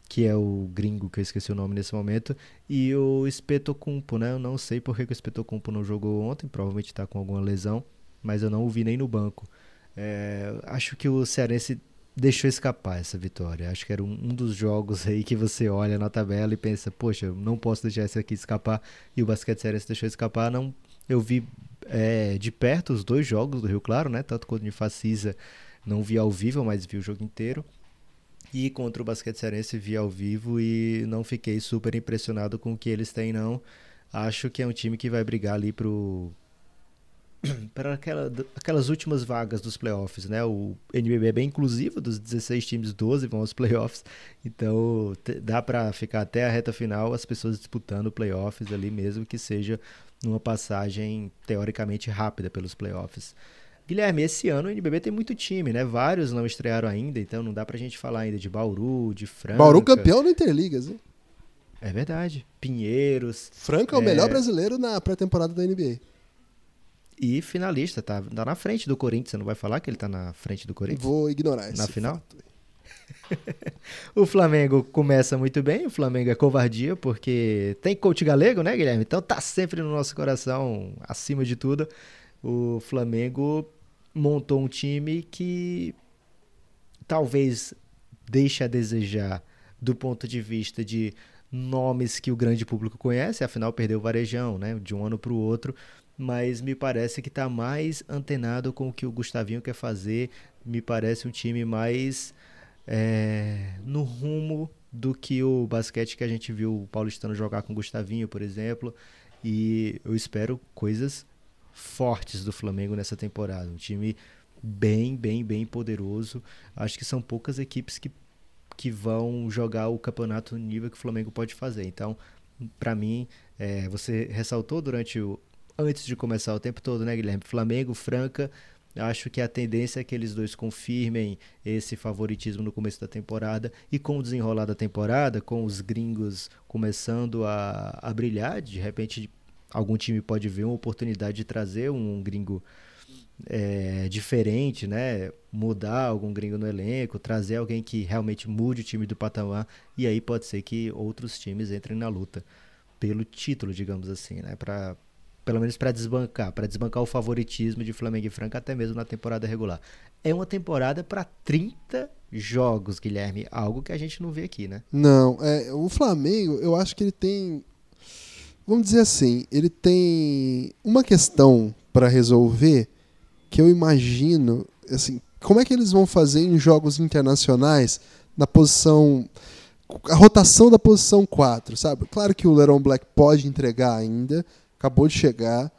que é o gringo, que eu esqueci o nome nesse momento, e o Espetocumpo, né? Eu não sei por que, que o Espetocumpo não jogou ontem, provavelmente tá com alguma lesão, mas eu não o vi nem no banco. É, acho que o cearense deixou escapar essa vitória. Acho que era um, um dos jogos aí que você olha na tabela e pensa, poxa, não posso deixar esse aqui escapar. E o basquete cearense deixou escapar. Não, eu vi é, de perto os dois jogos do Rio Claro, né? Tanto quanto de Facisa, não vi ao vivo, mas vi o jogo inteiro. E contra o basquete cearense vi ao vivo e não fiquei super impressionado com o que eles têm, não. Acho que é um time que vai brigar ali pro para aquela, aquelas últimas vagas dos playoffs, né? O NBB é bem inclusivo, dos 16 times, 12 vão aos playoffs. Então, dá para ficar até a reta final as pessoas disputando playoffs ali mesmo que seja numa passagem teoricamente rápida pelos playoffs. Guilherme, esse ano o NBB tem muito time, né? Vários não estrearam ainda, então não dá pra gente falar ainda de Bauru, de Franca. Bauru campeão no Interligas, hein? É verdade. Pinheiros Franca é o É. melhor brasileiro na pré-temporada da NBA. e finalista, tá, tá na frente do Corinthians. Você não vai falar que ele tá na frente do Corinthians? Vou ignorar esse Na final? fato. O Flamengo começa muito bem, o Flamengo é covardia, porque tem coach galego, né, Guilherme? Então tá sempre no nosso coração, acima de tudo. O Flamengo montou um time que talvez deixe a desejar do ponto de vista de nomes que o grande público conhece, afinal perdeu o Varejão, né, de um ano para o outro, mas me parece que está mais antenado com o que o Gustavinho quer fazer, me parece um time mais é, no rumo do que o basquete que a gente viu o Paulistano jogar com o Gustavinho, por exemplo, e eu espero coisas fortes do Flamengo nessa temporada, um time bem, bem, bem poderoso. Acho que são poucas equipes que, que vão jogar o campeonato no nível que o Flamengo pode fazer. Então, para mim, é, você ressaltou durante o antes de começar o tempo todo, né, Guilherme? Flamengo, Franca. Acho que a tendência é que eles dois confirmem esse favoritismo no começo da temporada e com o desenrolar da temporada, com os gringos começando a, a brilhar, de repente algum time pode ver uma oportunidade de trazer um gringo é, diferente, né? Mudar algum gringo no elenco, trazer alguém que realmente mude o time do patamar e aí pode ser que outros times entrem na luta pelo título, digamos assim, né? Para pelo menos para desbancar, para desbancar o favoritismo de Flamengo e Franca até mesmo na temporada regular. É uma temporada para 30 jogos, Guilherme, algo que a gente não vê aqui, né? Não, é, o Flamengo, eu acho que ele tem. Vamos dizer assim, ele tem uma questão para resolver que eu imagino, assim, como é que eles vão fazer em jogos internacionais na posição. A rotação da posição 4, sabe? Claro que o Leron Black pode entregar ainda, acabou de chegar.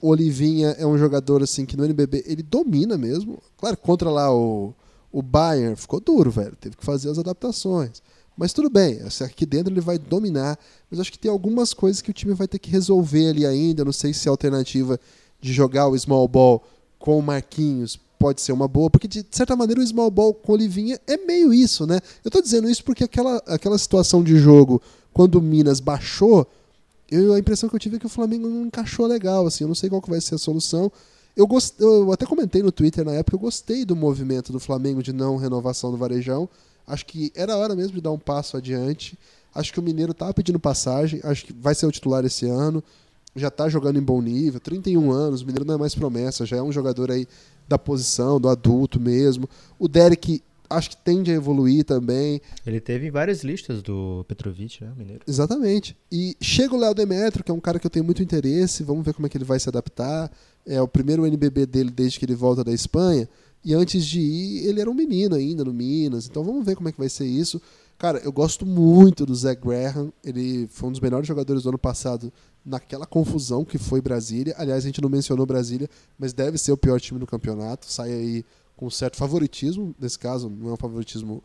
Olivinha é um jogador assim que no NBB ele domina mesmo. Claro, contra lá o, o Bayern ficou duro, velho. Teve que fazer as adaptações. Mas tudo bem, aqui dentro ele vai dominar. Mas acho que tem algumas coisas que o time vai ter que resolver ali ainda. Não sei se a alternativa de jogar o small ball com o Marquinhos pode ser uma boa, porque de certa maneira o small ball com o Olivinha é meio isso, né? Eu tô dizendo isso porque aquela, aquela situação de jogo, quando o Minas baixou, eu, a impressão que eu tive é que o Flamengo não encaixou legal, assim, eu não sei qual que vai ser a solução. Eu, gost... eu até comentei no Twitter na época, eu gostei do movimento do Flamengo de não renovação do Varejão. Acho que era hora mesmo de dar um passo adiante. Acho que o Mineiro tá pedindo passagem, acho que vai ser o titular esse ano. Já tá jogando em bom nível, 31 anos, o Mineiro não é mais promessa, já é um jogador aí da posição, do adulto mesmo. O Derek acho que tende a evoluir também. Ele teve várias listas do Petrovic, né, Mineiro? Exatamente. E chega o Léo Demetrio, que é um cara que eu tenho muito interesse, vamos ver como é que ele vai se adaptar. É o primeiro NBB dele desde que ele volta da Espanha. E antes de ir, ele era um menino ainda no Minas. Então vamos ver como é que vai ser isso. Cara, eu gosto muito do Zé Graham. Ele foi um dos melhores jogadores do ano passado naquela confusão que foi Brasília. Aliás, a gente não mencionou Brasília, mas deve ser o pior time do campeonato. Sai aí com certo favoritismo. Nesse caso, não é um favoritismo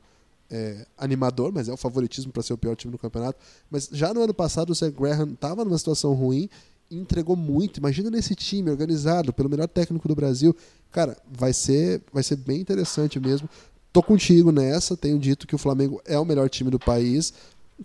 é, animador, mas é o favoritismo para ser o pior time do campeonato. Mas já no ano passado, o Zé Graham estava numa situação ruim e entregou muito. Imagina nesse time organizado pelo melhor técnico do Brasil. Cara, vai ser, vai ser bem interessante mesmo. Tô contigo nessa, tenho dito que o Flamengo é o melhor time do país.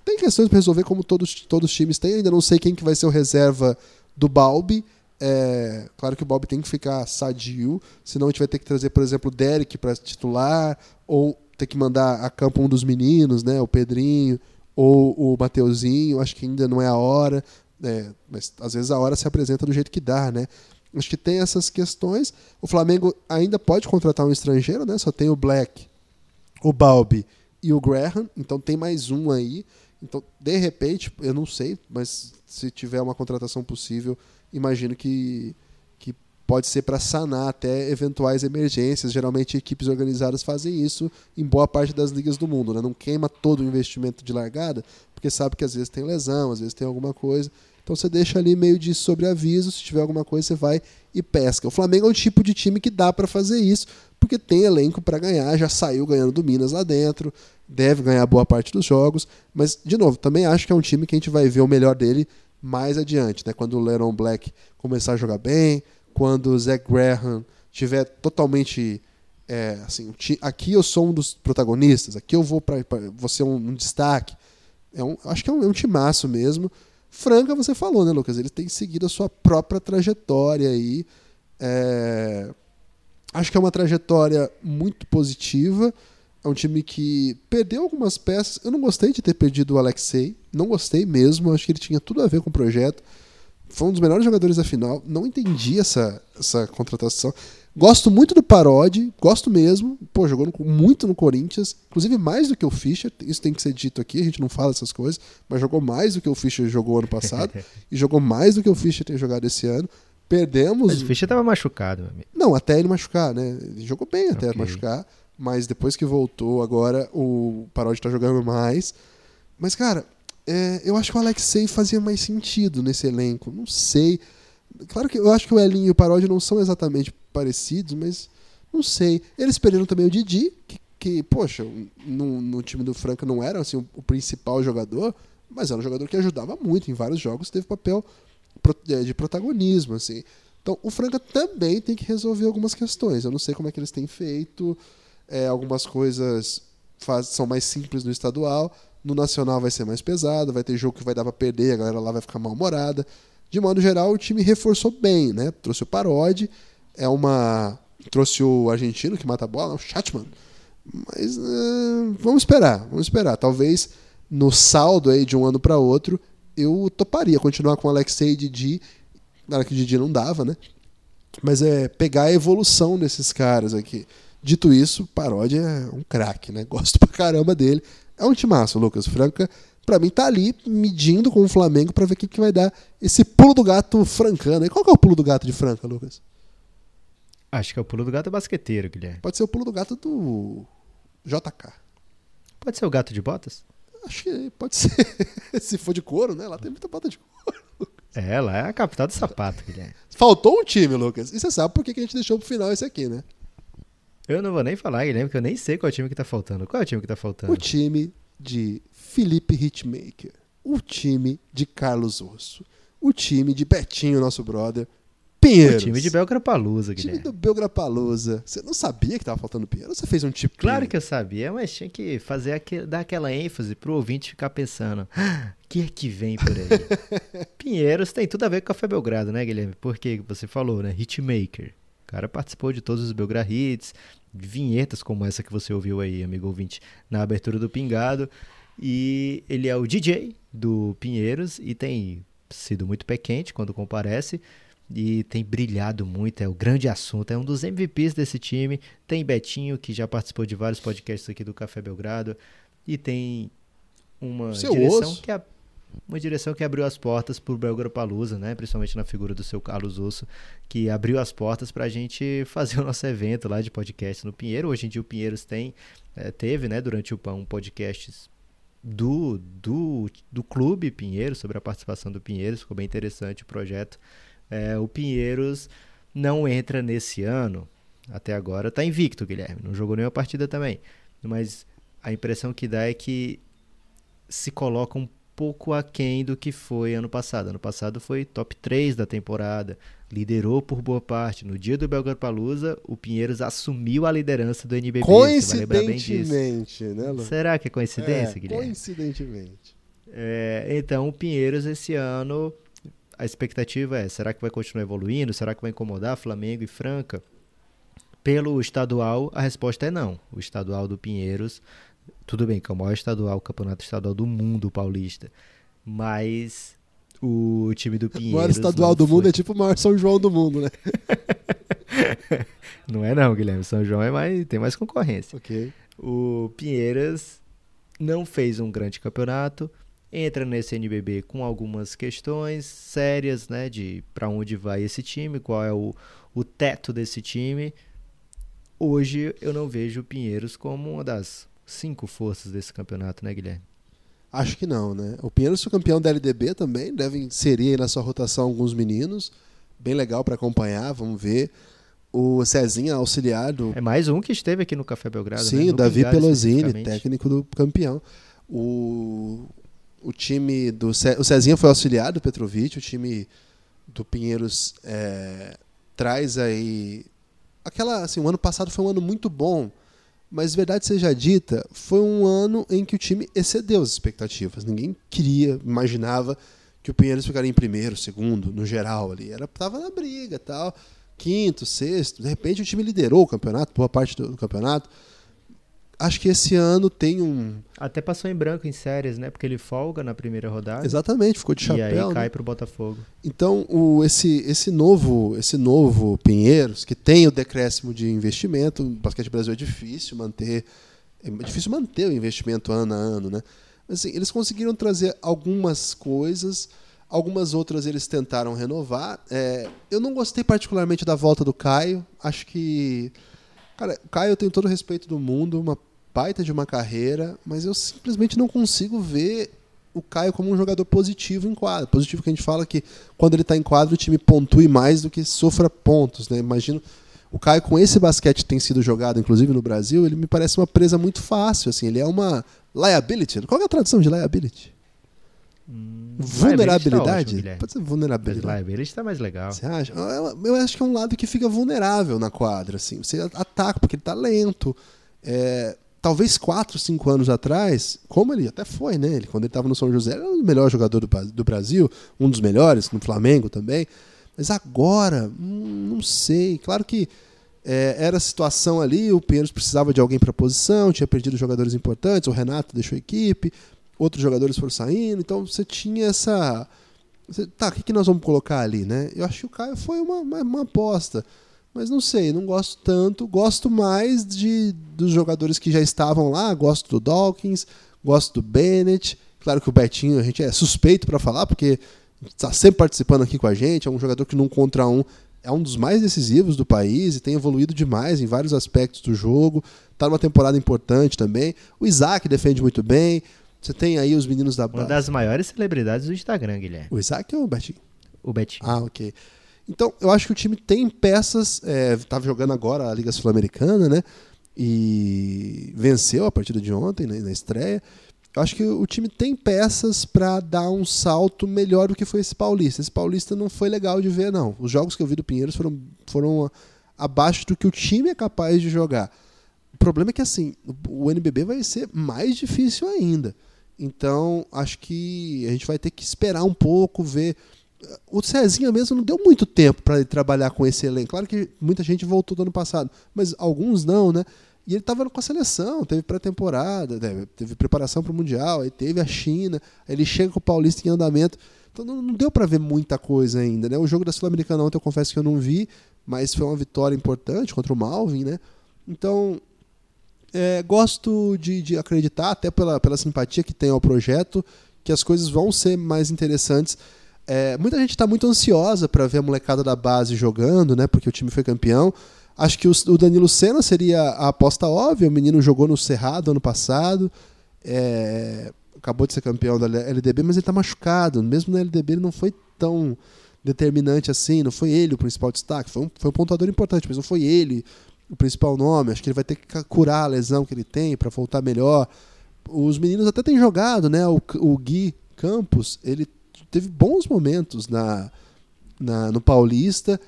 Tem questões para resolver, como todos, todos os times têm. Ainda não sei quem que vai ser o reserva do Balbi. É, claro que o Balbi tem que ficar sadio, senão a gente vai ter que trazer, por exemplo, o Derek para titular, ou ter que mandar a campo um dos meninos, né? O Pedrinho ou o Mateuzinho. Acho que ainda não é a hora. É, mas às vezes a hora se apresenta do jeito que dá, né? Acho que tem essas questões. O Flamengo ainda pode contratar um estrangeiro, né? Só tem o Black o Balbi e o Graham, então tem mais um aí. Então, de repente, eu não sei, mas se tiver uma contratação possível, imagino que, que pode ser para sanar até eventuais emergências. Geralmente, equipes organizadas fazem isso em boa parte das ligas do mundo. Né? Não queima todo o investimento de largada, porque sabe que às vezes tem lesão, às vezes tem alguma coisa. Então você deixa ali meio de sobreaviso, se tiver alguma coisa você vai e pesca. O Flamengo é um tipo de time que dá para fazer isso, porque tem elenco para ganhar, já saiu ganhando do Minas lá dentro, deve ganhar boa parte dos jogos, mas de novo, também acho que é um time que a gente vai ver o melhor dele mais adiante, né? Quando o Leron Black começar a jogar bem, quando o Zach Graham tiver totalmente é, assim, aqui eu sou um dos protagonistas, aqui eu vou para você um, um, destaque. É um, acho que é um, é um timaço mesmo. Franca, você falou, né, Lucas? Ele tem seguido a sua própria trajetória aí. É... Acho que é uma trajetória muito positiva. É um time que perdeu algumas peças. Eu não gostei de ter perdido o Alexei. Não gostei mesmo. Acho que ele tinha tudo a ver com o projeto. Foi um dos melhores jogadores da final. Não entendi essa, essa contratação. Gosto muito do Parodi, gosto mesmo. Pô, jogou muito no Corinthians, inclusive mais do que o Fischer. Isso tem que ser dito aqui, a gente não fala essas coisas, mas jogou mais do que o Fischer jogou ano passado e jogou mais do que o Fischer tem jogado esse ano. Perdemos. Mas o Fischer estava machucado, meu amigo. Não, até ele machucar, né? Ele jogou bem até okay. machucar, mas depois que voltou, agora o Parodi tá jogando mais. Mas, cara, é, eu acho que o Alexei fazia mais sentido nesse elenco. Não sei. Claro que eu acho que o Elinho e o Parodi não são exatamente parecidos, mas não sei. Eles perderam também o Didi, que, que poxa, no, no, time do Franca não era assim, o, o, principal jogador, mas era um jogador que ajudava muito em vários jogos, teve papel é, de protagonismo, assim. Então, o Franca também tem que resolver algumas questões. Eu não sei como é que eles têm feito. É, algumas coisas faz, são mais simples no estadual. No nacional vai ser mais pesado, vai ter jogo que vai dar para perder, a galera lá vai ficar mal-humorada de modo geral, o time reforçou bem, né? Trouxe o Parodi, é uma. Trouxe o argentino que mata a bola, o Chatman. Mas uh, vamos esperar, vamos esperar. Talvez no saldo aí de um ano para outro, eu toparia continuar com o Alexei e Didi. Na que o Didi não dava, né? Mas é pegar a evolução desses caras aqui. Dito isso, Parodi é um craque, né? Gosto pra caramba dele. É um timaço, Lucas Franca para mim tá ali medindo com o Flamengo para ver o que, que vai dar esse pulo do gato francano. E qual que é o pulo do gato de Franca, Lucas? Acho que é o pulo do gato basqueteiro, Guilherme. Pode ser o pulo do gato do JK. Pode ser o gato de botas? Acho que pode ser. Se for de couro, né? Lá tem muita bota de couro. É, lá é a capital do sapato, Guilherme. Faltou um time, Lucas. E você sabe por que a gente deixou pro final esse aqui, né? Eu não vou nem falar, Guilherme, porque eu nem sei qual é o time que tá faltando. Qual é o time que tá faltando? O time de Felipe Hitmaker, o time de Carlos Osso, o time de Betinho, nosso brother, Pinheiros. O time de Belgrapalusa, Guilherme. time do Belgrapalusa. Você não sabia que tava faltando Pinheiro? Você fez um tipo. Claro que eu sabia, mas tinha que fazer aquele, dar aquela ênfase pro ouvinte ficar pensando: o ah, que é que vem por aí? Pinheiros tem tudo a ver com o Café Belgrado, né, Guilherme? Porque você falou, né? Hitmaker. cara participou de todos os Belgra Hits, vinhetas como essa que você ouviu aí, amigo ouvinte, na abertura do Pingado. E ele é o DJ do Pinheiros e tem sido muito pé quente quando comparece e tem brilhado muito, é o grande assunto, é um dos MVPs desse time. Tem Betinho, que já participou de vários podcasts aqui do Café Belgrado, e tem uma Seu direção osso. que a- uma direção que abriu as portas para o Belgrado Palusa, né? Principalmente na figura do seu Carlos Osso, que abriu as portas para a gente fazer o nosso evento lá de podcast no Pinheiro. Hoje em dia o Pinheiros tem, eh, teve, né? Durante o PAN um podcast do, do, do clube Pinheiro, sobre a participação do Pinheiros, ficou bem interessante o projeto. É, o Pinheiros não entra nesse ano, até agora está invicto, Guilherme, não jogou nenhuma partida também, mas a impressão que dá é que se coloca um pouco aquém do que foi ano passado. Ano passado foi top 3 da temporada, liderou por boa parte. No dia do Belgrado Palusa, o Pinheiros assumiu a liderança do NBB. você vai lembrar bem disso. Coincidentemente, né, Lu? Será que é coincidência, É, Guilherme? Coincidentemente. É, então, o Pinheiros esse ano, a expectativa é: será que vai continuar evoluindo? Será que vai incomodar Flamengo e Franca? Pelo estadual, a resposta é não. O estadual do Pinheiros, tudo bem que é o maior estadual, o campeonato estadual do mundo paulista, mas o time do O Pinheiros. maior estadual do mundo foi. é tipo o maior São João do mundo, né? Não é, não, Guilherme. São João é mais, tem mais concorrência. Ok. O Pinheiras não fez um grande campeonato, entra nesse NBB com algumas questões sérias, né, de para onde vai esse time, qual é o, o teto desse time. Hoje eu não vejo o Pinheiros como uma das cinco forças desse campeonato, né, Guilherme? Acho que não, né? O Pinheiros foi campeão da LDB também, deve inserir aí na sua rotação alguns meninos. Bem legal para acompanhar, vamos ver. O Cezinha, auxiliar do. É mais um que esteve aqui no Café Belgrado, né? Sim, No o Davi Pelosini, técnico do campeão. O, o time do. Ce- O Cezinha foi auxiliar do Petrovic, o time do Pinheiros é, traz aí. Aquela. Assim, o ano passado foi um ano muito bom, mas verdade seja dita, foi um ano em que o time excedeu as expectativas. Ninguém queria, imaginava que o Pinheiros ficaria em primeiro, segundo, no geral ali. Era, tava na briga tal. Quinto, sexto. De repente o time liderou o campeonato, boa parte do, do campeonato. Acho que esse ano tem um. Até passou em branco em séries, né? Porque ele folga na primeira rodada. Exatamente, ficou de E aí chapéu. né? cai pro Botafogo. Então, o, esse, esse, novo, esse novo Pinheiros, que tem o decréscimo de investimento, o basquete Brasil é difícil manter. É difícil manter o investimento ano a ano, né? Mas, assim, eles conseguiram trazer algumas coisas, algumas outras eles tentaram renovar. É, eu não gostei particularmente da volta do Caio. Acho que. Cara, o Caio tem todo o respeito do mundo, uma baita de uma carreira, mas eu simplesmente não consigo ver o Caio como um jogador positivo em quadro. Positivo que a gente fala que quando ele está em quadro o time pontue mais do que sofra pontos. Né? Imagino o Caio com esse basquete que tem sido jogado, inclusive no Brasil, ele me parece uma presa muito fácil. Assim, ele é uma liability. Qual é a tradução de liability? Hum, Vulnerabilidade? tá ótimo. Pode ser Mas vulnerabilidade. liability tá mais legal. Você acha? Eu, eu acho que é um lado que fica vulnerável na quadra. Assim. Você ataca porque ele tá lento. É, talvez 4, 5 anos atrás, como ele até foi, né? Ele, quando ele estava no São José, era o melhor jogador do, do Brasil, um dos melhores, no Flamengo também. Mas agora, hum, não sei. Claro que é, era a situação ali, o Pinheiros precisava de alguém para a posição, tinha perdido jogadores importantes, o Renato deixou a equipe, outros jogadores foram saindo, então você tinha essa. você- tá, o que, que nós vamos colocar ali, né? Eu acho que o Caio foi uma, uma, uma aposta. Mas não sei, não gosto tanto. Gosto mais de dos jogadores que já estavam lá. Gosto do Dawkins, gosto do Bennett. Claro que o Betinho a gente é suspeito para falar, porque está sempre participando aqui com a gente. É um jogador que num contra um é um dos mais decisivos do país e tem evoluído demais em vários aspectos do jogo. Está numa temporada importante também. O Isaac defende muito bem. Você tem aí os meninos da Uma das maiores celebridades do Instagram, Guilherme. O Isaac ou o Betinho? O Betinho. Ah, ok. Então, eu acho que o time tem peças. Estava jogando agora a Liga Sul-Americana, né? E venceu a partida de ontem, né, na estreia. Eu acho que o time tem peças para dar um salto melhor do que foi esse Paulista. Esse Paulista não foi legal de ver, não. Os jogos que eu vi do Pinheiros foram, foram abaixo do que o time é capaz de jogar. O problema é que, assim, o NBB vai ser mais difícil ainda. Então, acho que a gente vai ter que esperar um pouco, ver o Cezinha mesmo não deu muito tempo para ele trabalhar com esse elenco. Claro que muita gente voltou do ano passado, mas alguns não, né? E ele estava com a seleção, teve pré-temporada, teve, teve, preparação para o Mundial, aí teve a China, aí ele chega com o Paulista em andamento. Então não, não deu para ver muita coisa ainda, né? O jogo da Sul-Americana ontem eu confesso que eu não vi, mas foi uma vitória importante contra o Malvin, né? Então, é, gosto de, de, acreditar, até pela, pela simpatia que tem ao projeto, que as coisas vão ser mais interessantes. É, muita gente está muito ansiosa para ver a molecada da base jogando, né? Porque o time foi campeão. Acho que o Danilo Senna seria a aposta óbvia. O menino jogou no Cerrado ano passado. É, acabou de ser campeão da LDB, mas ele está machucado. Mesmo na LDB ele não foi tão determinante assim. Não foi ele o principal destaque. Foi um, foi um pontuador importante, mas não foi ele o principal nome. Acho que ele vai ter que curar a lesão que ele tem para voltar melhor. Os meninos até têm jogado, né? O, o Gui Campos, ele teve bons momentos na, na no Paulista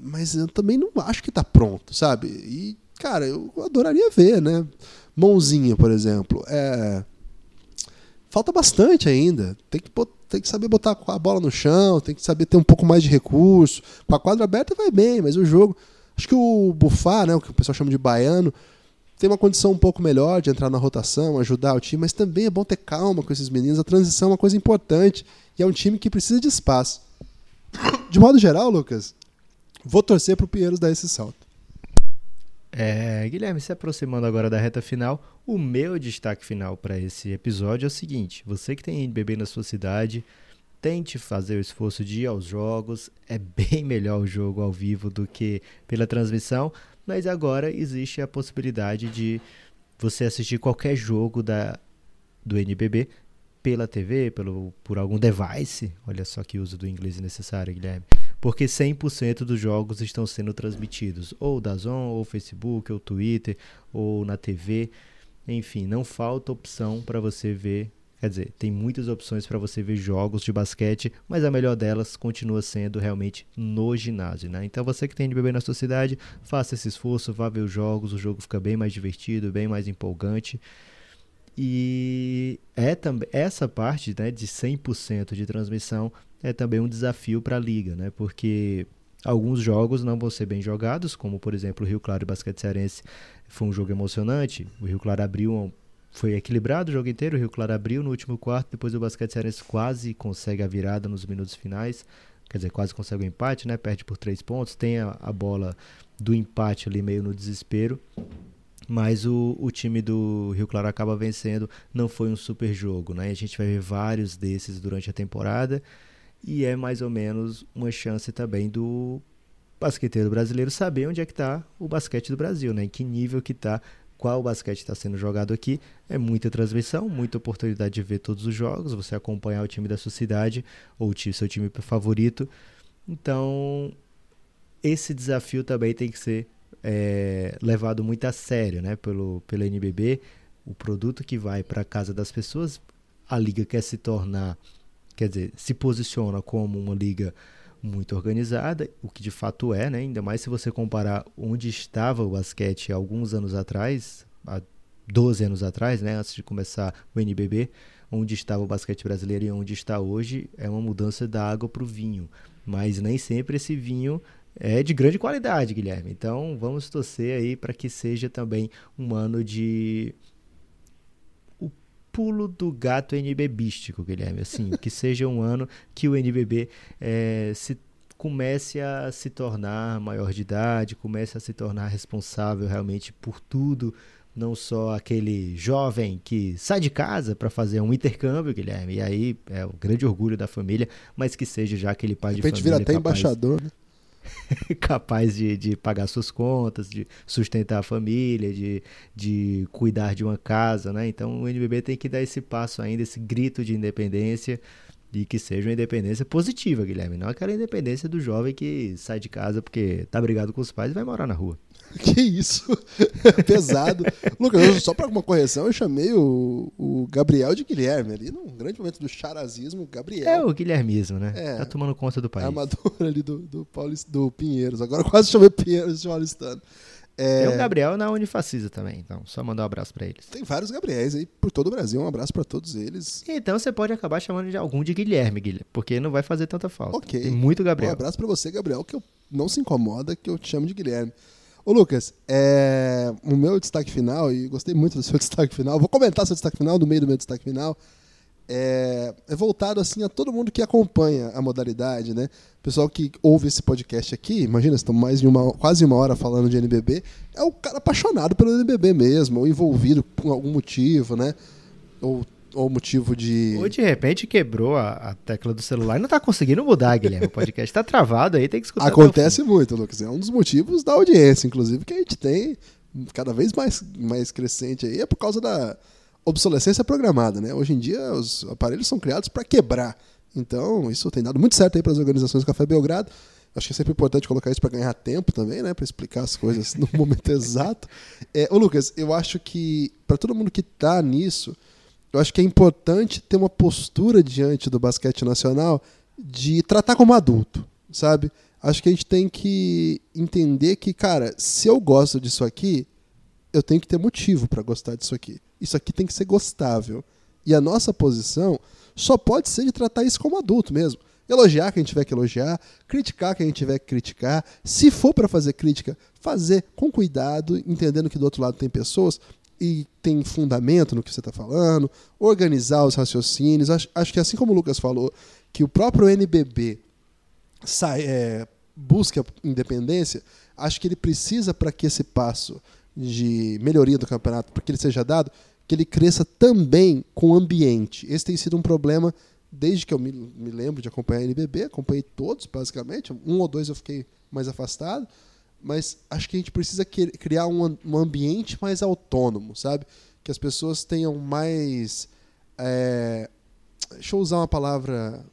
mas eu também não acho que está pronto, sabe? E, cara, eu adoraria ver, né? Mãozinha, por exemplo. É... Falta bastante ainda. Tem que, tem que saber botar a bola no chão, tem que saber ter um pouco mais de recurso. Com a quadra aberta vai bem, mas o jogo. Acho que o Bufá, né, o que o pessoal chama de baiano, tem uma condição um pouco melhor de entrar na rotação, ajudar o time, mas também é bom ter calma com esses meninos. A transição é uma coisa importante e é um time que precisa de espaço. De modo geral, Lucas, Vou torcer para o Pinheiros dar esse salto. É, Guilherme, se aproximando agora da reta final, o meu destaque final para esse episódio é o seguinte: você que tem NBB na sua cidade, tente fazer o esforço de ir aos jogos. É bem melhor o jogo ao vivo do que pela transmissão, mas agora existe a possibilidade de você assistir qualquer jogo da, do NBB pela TV, pelo, por algum device. Olha só que uso do inglês necessário, Guilherme. Porque 100% dos jogos estão sendo transmitidos ou da Zon, ou Facebook, ou Twitter, ou na TV. Enfim, não falta opção para você ver. Quer dizer, tem muitas opções para você ver jogos de basquete, mas a melhor delas continua sendo realmente no ginásio, né? Então você que tem de bebê na sua cidade, faça esse esforço, vá ver os jogos, o jogo fica bem mais divertido, bem mais empolgante. E é também essa parte né, de 100% de transmissão é também um desafio para a liga, né? Porque alguns jogos não vão ser bem jogados, como por exemplo o Rio Claro e Basquete Cearense foi um jogo emocionante. O Rio Claro abriu, foi equilibrado o jogo inteiro, o Rio Claro abriu no último quarto, depois o Basquete Cearense quase consegue a virada nos minutos finais, quer dizer, quase consegue o empate, né? Perde por três pontos, tem a, a bola do empate ali meio no desespero mas o, o time do Rio Claro acaba vencendo. Não foi um super jogo, né? A gente vai ver vários desses durante a temporada e é mais ou menos uma chance também do basqueteiro brasileiro saber onde é que está o basquete do Brasil, né? Em que nível que está, qual basquete está sendo jogado aqui. É muita transmissão, muita oportunidade de ver todos os jogos, você acompanhar o time da sua cidade ou o seu time favorito. Então, esse desafio também tem que ser é, levado muito a sério né, pelo, pelo NBB. O produto que vai para a casa das pessoas, a liga quer se tornar, quer dizer, se posiciona como uma liga muito organizada, o que de fato é, né? ainda mais se você comparar onde estava o basquete alguns anos atrás, há 12 anos atrás, né, antes de começar o NBB, onde estava o basquete brasileiro e onde está hoje, é uma mudança da água para o vinho. Mas nem sempre esse vinho é de grande qualidade, Guilherme. Então vamos torcer aí para que seja também um ano de pulo do gato NBBístico, Guilherme. Assim, que seja um ano que o NBB é, se comece a se tornar maior de idade, comece a se tornar responsável realmente por tudo, não só aquele jovem que sai de casa para fazer um intercâmbio, Guilherme, e aí é o grande orgulho da família, mas que seja já aquele pai de, de família. vira até capaz... embaixador, né? capaz de, de pagar suas contas, de sustentar a família, de, de cuidar de uma casa, né? Então o NBB tem que dar esse passo ainda, esse grito de independência e que seja uma independência positiva, Guilherme, não aquela independência do jovem que sai de casa porque tá brigado com os pais e vai morar na rua. Que isso? É pesado. Lucas, só para uma correção, eu chamei o, o Gabriel de Guilherme ali, num grande momento do charazismo, Gabriel. É o guilhermismo, né? É, tá tomando conta do país. Amador ali do, do, Paulist, do Pinheiros. Agora quase chamei Pinheiros de Paulistano. É, Tem o Gabriel na Unifacisa também, então só mandar um abraço pra eles. Tem vários Gabriéis aí por todo o Brasil. Um abraço pra todos eles. Então você pode acabar chamando de algum de Guilherme, Guilherme, porque não vai fazer tanta falta. Ok. Tem muito Um Gabriel. abraço pra você, Gabriel, que eu não se incomoda que eu te chamo de Guilherme. Ô, Lucas, é, o meu destaque final, e gostei muito do seu destaque final, vou comentar seu destaque final no meio do meu destaque final, é, é voltado assim a todo mundo que acompanha a modalidade, né? Pessoal que ouve esse podcast aqui, imagina, estamos mais de uma, quase uma hora falando de NBB, é o cara apaixonado pelo NBB mesmo, ou envolvido por algum motivo, né? Ou, ou motivo de... Ou de repente quebrou a, a tecla do celular e não tá conseguindo mudar, Guilherme. O podcast tá travado aí, tem que escutar. Acontece muito, Lucas. É um dos motivos da audiência, inclusive, que a gente tem cada vez mais, mais crescente aí, é por causa da obsolescência programada, né? Hoje em dia os aparelhos são criados para quebrar. Então, isso tem dado muito certo aí para as organizações do Café Belgrado. Acho que é sempre importante colocar isso para ganhar tempo também, né? Para explicar as coisas no momento exato. É, ô Lucas, eu acho que para todo mundo que tá nisso, eu acho que é importante ter uma postura diante do basquete nacional de tratar como adulto, sabe? Acho que a gente tem que entender que, cara, se eu gosto disso aqui, eu tenho que ter motivo para gostar disso aqui. Isso aqui tem que ser gostável. E a nossa posição só pode ser de tratar isso como adulto mesmo. Elogiar quem tiver que elogiar, criticar quem tiver que criticar. Se for para fazer crítica, fazer com cuidado, entendendo que do outro lado tem pessoas e tem fundamento no que você está falando, organizar os raciocínios. Acho, acho que assim como o Lucas falou, que o próprio NBB sai, é, busca independência, acho que ele precisa para que esse passo de melhoria do campeonato, para que ele seja dado, que ele cresça também com o ambiente. Esse tem sido um problema desde que eu me, me lembro de acompanhar a NBB, acompanhei todos basicamente, um ou dois eu fiquei mais afastado, mas acho que a gente precisa criar um, um ambiente mais autônomo, sabe? Que as pessoas tenham mais. é, deixa eu usar uma palavra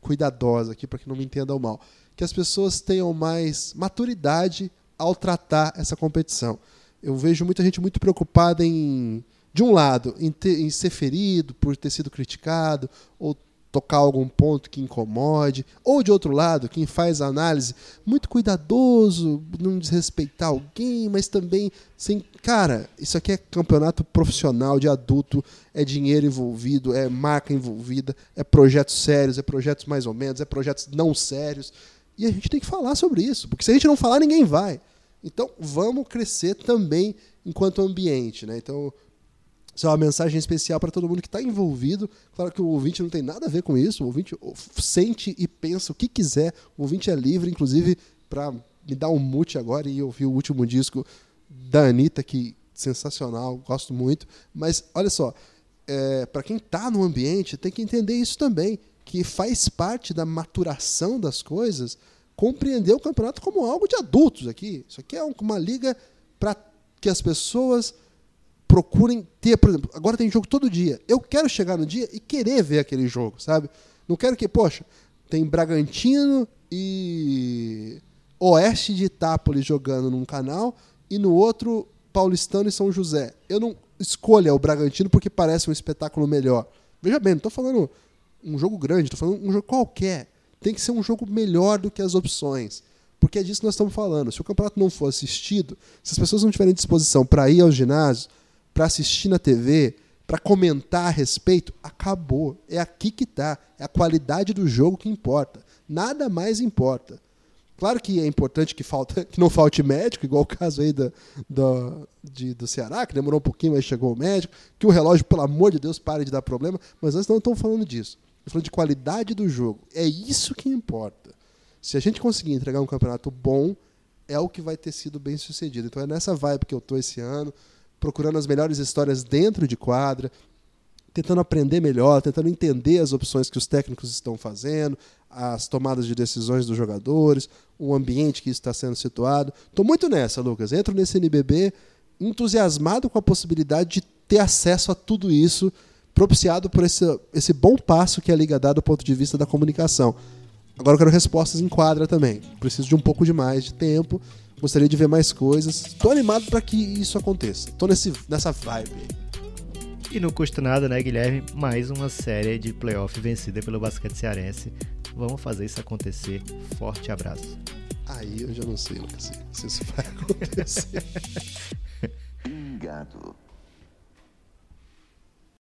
cuidadosa aqui para que não me entendam mal. Que as pessoas tenham mais maturidade ao tratar essa competição. Eu vejo muita gente muito preocupada em, de um lado, em, ter- em ser ferido por ter sido criticado, ou tocar algum ponto que incomode, ou de outro lado, quem faz a análise muito cuidadoso, não desrespeitar alguém, mas também sem. Cara, isso aqui é campeonato profissional de adulto, é dinheiro envolvido, é marca envolvida, é projetos sérios, é projetos mais ou menos, é projetos não sérios. E a gente tem que falar sobre isso, porque se a gente não falar, ninguém vai. Então, vamos crescer também enquanto ambiente, né? Então, isso é uma mensagem especial para todo mundo que está envolvido. Claro que o ouvinte não tem nada a ver com isso. O ouvinte sente e pensa o que quiser. O ouvinte é livre, inclusive, para me dar um mute agora e ouvir o último disco da Anitta, que sensacional, gosto muito. Mas, olha só, para quem está no ambiente, tem que entender isso também, que faz parte da maturação das coisas compreender o campeonato como algo de adultos aqui. Isso aqui é um- uma liga para que as pessoas procurem ter, por exemplo, agora tem jogo todo dia. Eu quero chegar no dia e querer ver aquele jogo, sabe? Não quero que, poxa, tem Bragantino e Oeste de Itápolis jogando num canal e no outro Paulistano e São José. Eu não escolha o Bragantino porque parece um espetáculo melhor. Veja bem, não estou falando um jogo grande, estou falando um jogo qualquer. Tem que ser um jogo melhor do que as opções. Porque é disso que nós estamos falando. Se o campeonato não for assistido, se as pessoas não tiverem disposição para ir aos ginásios, para assistir na TV, para comentar a respeito, acabou. É aqui que está. É a qualidade do jogo que importa. Nada mais importa. Claro que é importante que, falta, que não falte médico, igual o caso aí de- do Ceará, que demorou um pouquinho, mas chegou o médico, que o relógio, pelo amor de Deus, pare de dar problema, mas nós não estamos falando disso. Estamos falando de qualidade do jogo. É isso que importa. Se a gente conseguir entregar um campeonato bom, é o que vai ter sido bem sucedido. Então é nessa vibe que eu tô esse ano, procurando as melhores histórias dentro de quadra, tentando aprender melhor, tentando entender as opções que os técnicos estão fazendo, as tomadas de decisões dos jogadores, o ambiente que está sendo situado. Estou muito nessa, Lucas. Entro nesse NBB entusiasmado com a possibilidade de ter acesso a tudo isso, propiciado por esse, esse bom passo que a Liga dá do ponto de vista da comunicação. Agora eu quero respostas em quadra também. Preciso de um pouco de mais de tempo. Gostaria de ver mais coisas. Estou animado para que isso aconteça. Estou nesse, nessa vibe. E não custa nada, né, Guilherme? Mais uma série de playoff vencida pelo basquete cearense. Vamos fazer isso acontecer. Forte abraço. Aí eu já não sei, Lucas, se isso vai acontecer. Pingado.